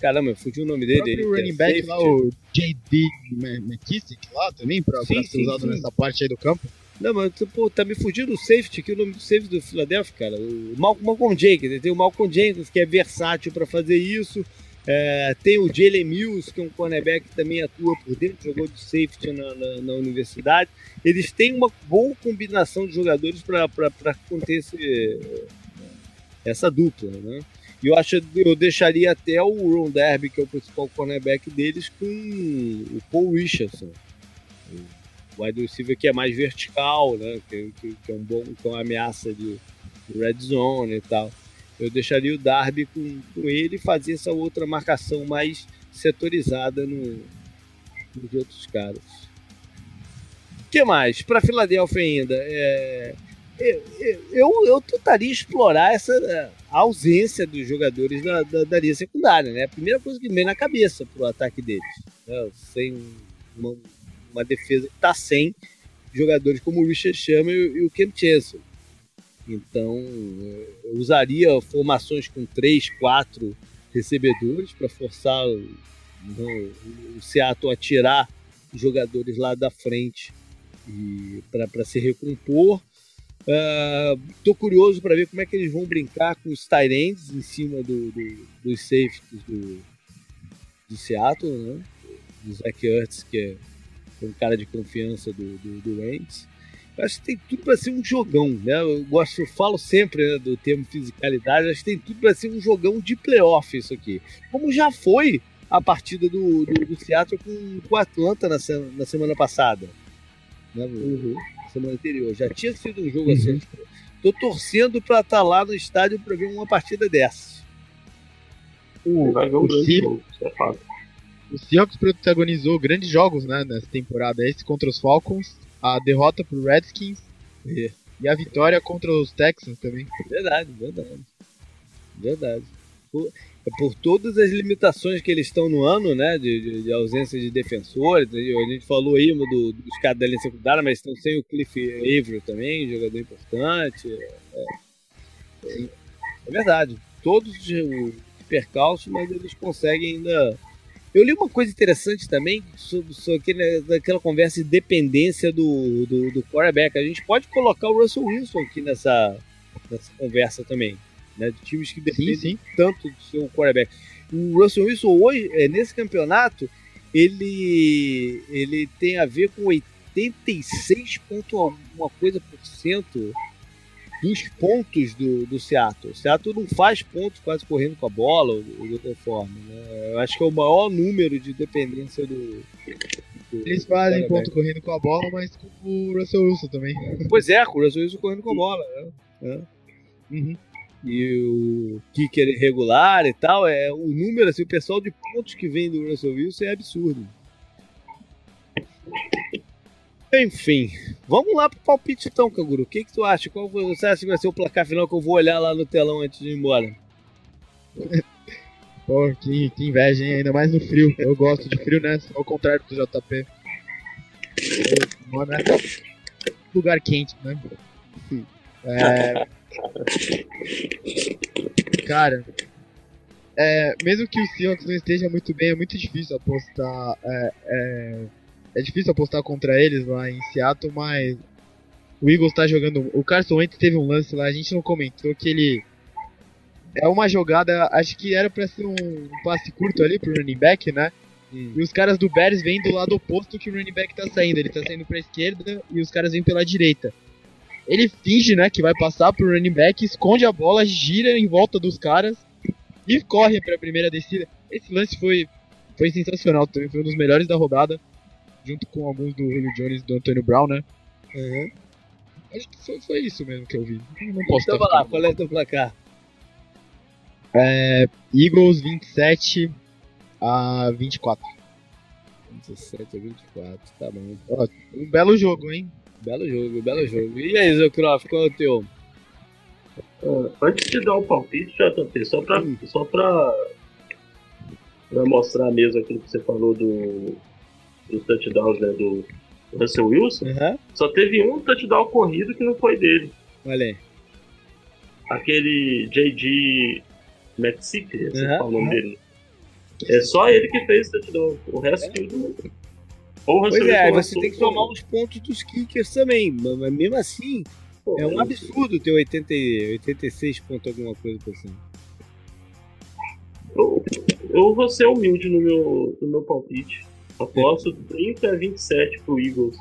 Caramba, fugiu o nome dele. O running back lá, o J.D. McKissick lá também, para ser usado sim. nessa parte aí do campo. Não, mas pô, tá me fugindo o safety aqui, o nome do safety do Philadelphia, cara. O Malcolm Jenkins. Tem o Malcolm Jenkins, que é versátil para fazer isso. É, tem o Jalen Mills, que é um cornerback que também atua por dentro, jogou de safety na, na, na universidade. Eles têm uma boa combinação de jogadores para conter esse, essa dupla, né? E eu acho eu deixaria até o Ron Derby, que é o principal cornerback deles, com o Paul Richardson wide receiver que é mais vertical, né? Que, que, que é um bom, que é uma ameaça de, red zone e tal. Eu deixaria o Darby com, com ele e fazer essa outra marcação mais setorizada no, nos outros caras. O que mais? Para Filadélfia ainda. É, eu, eu, eu, tentaria explorar essa ausência dos jogadores da, da, da linha secundária, né? A primeira coisa que vem na cabeça pro ataque deles. Né? Sem uma, uma defesa que está sem jogadores como o Richard Sherman e o Ken Chancellor. Então, eu usaria formações com três, quatro recebedores para forçar o, o, Seattle a tirar jogadores lá da frente para se recompor. Estou uh, curioso para ver como é que eles vão brincar com os Tyrants em cima do, do, dos safeties do, do Seattle, né? Do Zach Ertz, que é um cara de confiança do, do, do Wentz. Acho que tem tudo para ser um jogão, né? Eu gosto, eu falo sempre né, do termo fisicalidade, acho que tem tudo para ser um jogão de playoff isso aqui. Como já foi a partida do, do, do Seattle com, com o Atlanta na, na semana passada. Né? Uhum. Semana anterior. Já tinha sido um jogo assim, uhum. assim. Tô torcendo para estar tá lá no estádio para ver uma partida dessas. O, Vai ver um grande jogo, é fato. O Seahawks protagonizou grandes jogos né, nessa temporada. Esse contra os Falcons a derrota pro Redskins é. e a vitória contra os Texans também. Verdade, verdade. Verdade. Por, é por todas as limitações que eles estão no ano, né? De, de, de ausência de defensores. A gente falou aí do, dos caras da linha secundária, mas estão sem o Cliff Avery também, jogador importante. É, é, é verdade. Todos os percalços, mas eles conseguem ainda eu li uma coisa interessante também sobre, sobre aquele, daquela conversa de dependência do, do, do quarterback. A gente pode colocar o Russell Wilson aqui nessa, nessa conversa também. Né, de times que dependem sim, sim. tanto do seu quarterback. O Russell Wilson hoje, é, nesse campeonato, ele, ele tem a ver com 86 ponto alguma coisa por cento dos pontos do, do Seattle. O Seattle não faz pontos quase correndo com a bola, ou de outra forma. Né? Eu acho que é o maior número de dependência do. do Eles fazem ponto correndo com a bola, mas com o Russell Wilson também. Pois é, com o Russell Wilson correndo com a bola. Né? É. Uhum. E o kicker irregular e tal, é o número, assim, o pessoal de pontos que vem do Russell Wilson é absurdo. Enfim, vamos lá pro palpite então, Canguru. O que, que tu acha? Qual você acha que vai ser o placar final que eu vou olhar lá no telão antes de ir embora? Pô, que, que inveja, hein? Ainda mais no frio. Eu gosto de frio, né? Ao contrário do JP. Mano, é lugar quente, né? É... Cara, é, mesmo que o Seahawks não esteja muito bem, é muito difícil apostar é, é, é difícil apostar contra eles lá em Seattle, mas o Eagles tá jogando. O Carson Wentz teve um lance lá, a gente não comentou que ele. É uma jogada, acho que era para ser um, passe curto ali pro running back, né? Hum. E os caras do Bears vêm do lado oposto que o running back tá saindo. Ele tá saindo pra esquerda e os caras vêm pela direita. Ele finge, né, que vai passar pro running back, esconde a bola, gira em volta dos caras e corre pra primeira descida. Esse lance foi, foi sensacional também, foi um dos melhores da rodada junto com alguns do Julio Jones e do Antônio Brown, né? Uhum. Acho que foi, foi, isso mesmo que eu vi. Não posso então vai lá, qual é o teu placar? É, Eagles 27 a 24. 17 a 24, tá bom. Ó, um belo jogo, hein? Belo jogo, belo jogo. E aí, Zé Croft, qual é o teu? Uh, antes de dar o um palpite, JP, só pra, só pra, pra mostrar mesmo aquilo que você falou do, dos touchdowns né, do Russell Wilson, uhum. só teve um touchdown corrido que não foi dele. Olha aí. Aquele. Mexic, esse uhum. é o nome uhum. dele. É só ele que fez touchdown. O resto é. tudo. Ou pois é, você tem que somar os pontos dos kickers também. Mas mesmo assim, Pô, é um absurdo ter 80, 86 pontos alguma coisa por cima. Eu, eu vou ser humilde no meu, no meu palpite. Aposto 30 a 27 pro Eagles.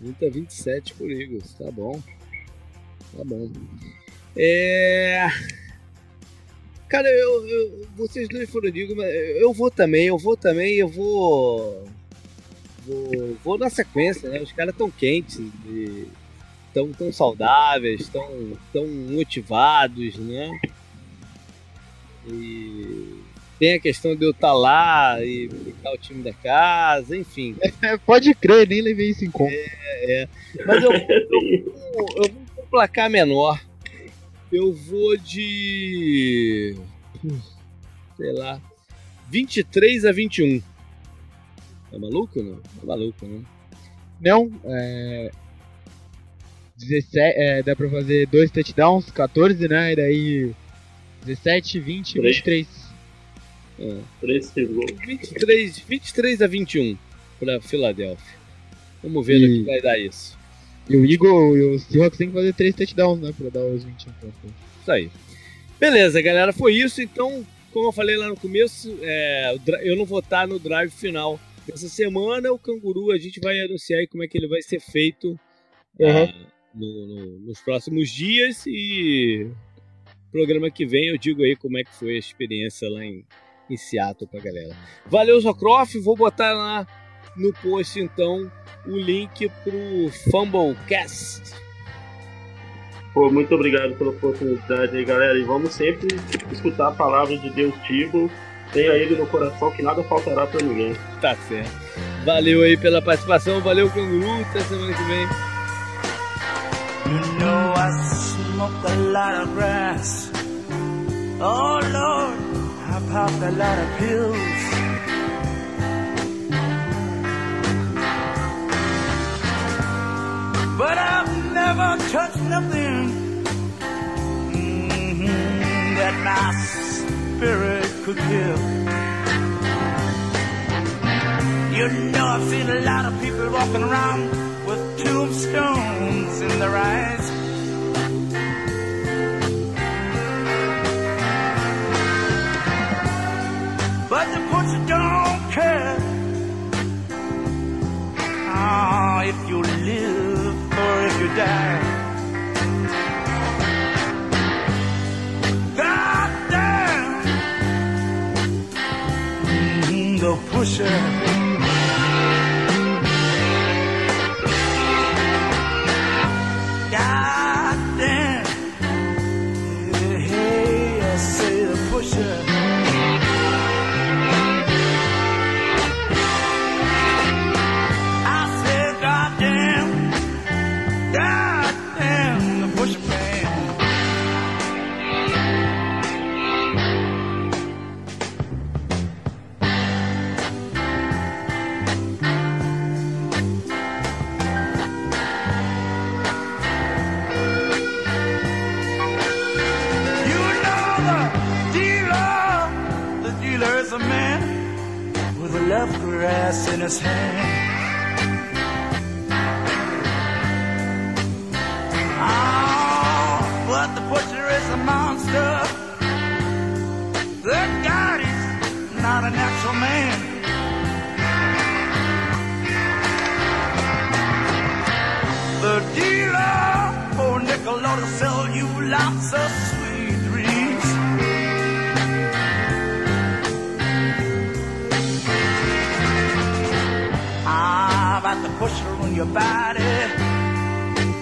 30 a 27 pro Eagles, tá bom. Tá bom. É. Cara, eu, eu, vocês dois foram digo, mas eu vou também, eu vou também, eu vou. Vou, vou na sequência, né? Os caras tão quentes, tão, tão saudáveis, tão, tão motivados, né? E tem a questão de eu estar tá lá e ficar o time da casa, enfim. É, pode crer, nem levei isso em conta. É, é. Mas eu, eu, eu, vou com um placar menor. Eu vou de. Sei lá. 23 a 21. Tá maluco, não? Tá maluco, né? Não, é. 17, é, dá pra fazer dois touchdowns, 14, né? E daí 17, 20, Três. 23. É. Três gols. 23, 23 a 21 pra Filadélfia. Vamos ver no E- que vai dar isso. E o Eagle e o Seahawks tem que fazer três touchdowns, né? Pra dar os 21 pontos. Isso aí. Beleza, galera, foi isso. Então, como eu falei lá no começo, é, eu não vou estar no drive final dessa semana. O canguru a gente vai anunciar aí como é que ele vai ser feito Uhum. ah, no- no- nos próximos dias. E programa que vem eu digo aí como é que foi a experiência lá em, em Seattle pra galera. Valeu, Zocroft. Vou botar lá no post então o link pro Fumblecast. Pô, muito obrigado pela oportunidade aí, galera. E vamos sempre escutar a palavra de Deus Tibo. Tenha ele no coração que nada faltará pra ninguém. Tá certo. Valeu aí pela participação, valeu canguru, até semana que vem. You know I smoke a lot of grass. Oh Lord, I popped a lot of pills. But I've never touched nothing mhm, that my spirit could kill. You know I've seen a lot of people walking around with tombstones in their eyes. But the butcher don't care. Ah, if you live or if you die. God damn. Mm, the pusher. Grass in his hand. Oh, but the butcher is a monster. The God is not a natural man. The dealer, oh nickel, ought to sell you lots of About on your body.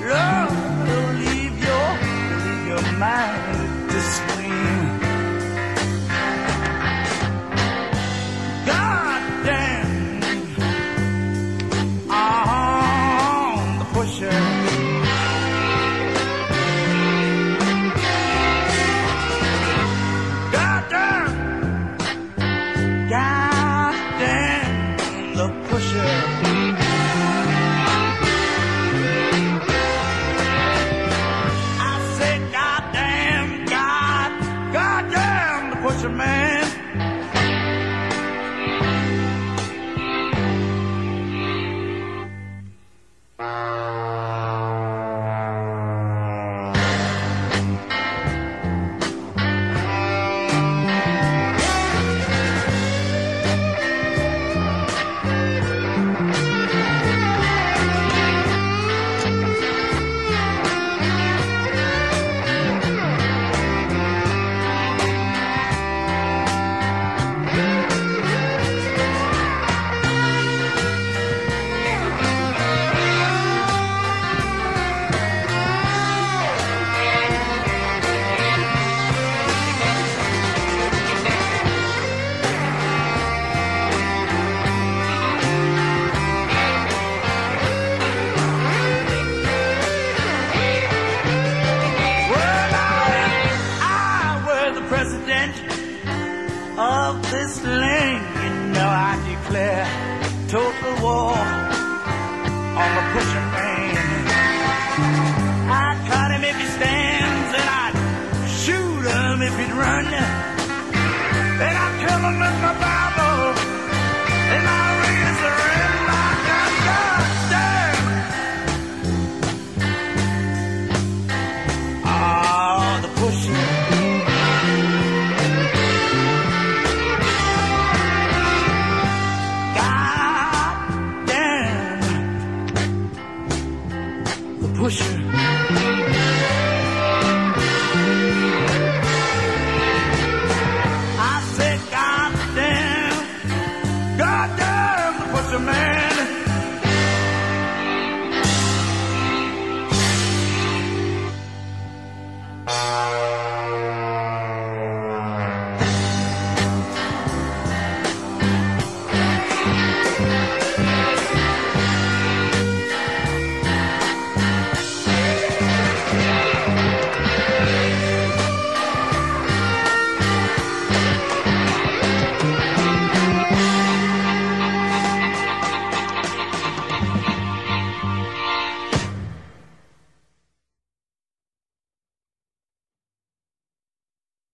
Love will leave your, leave your mind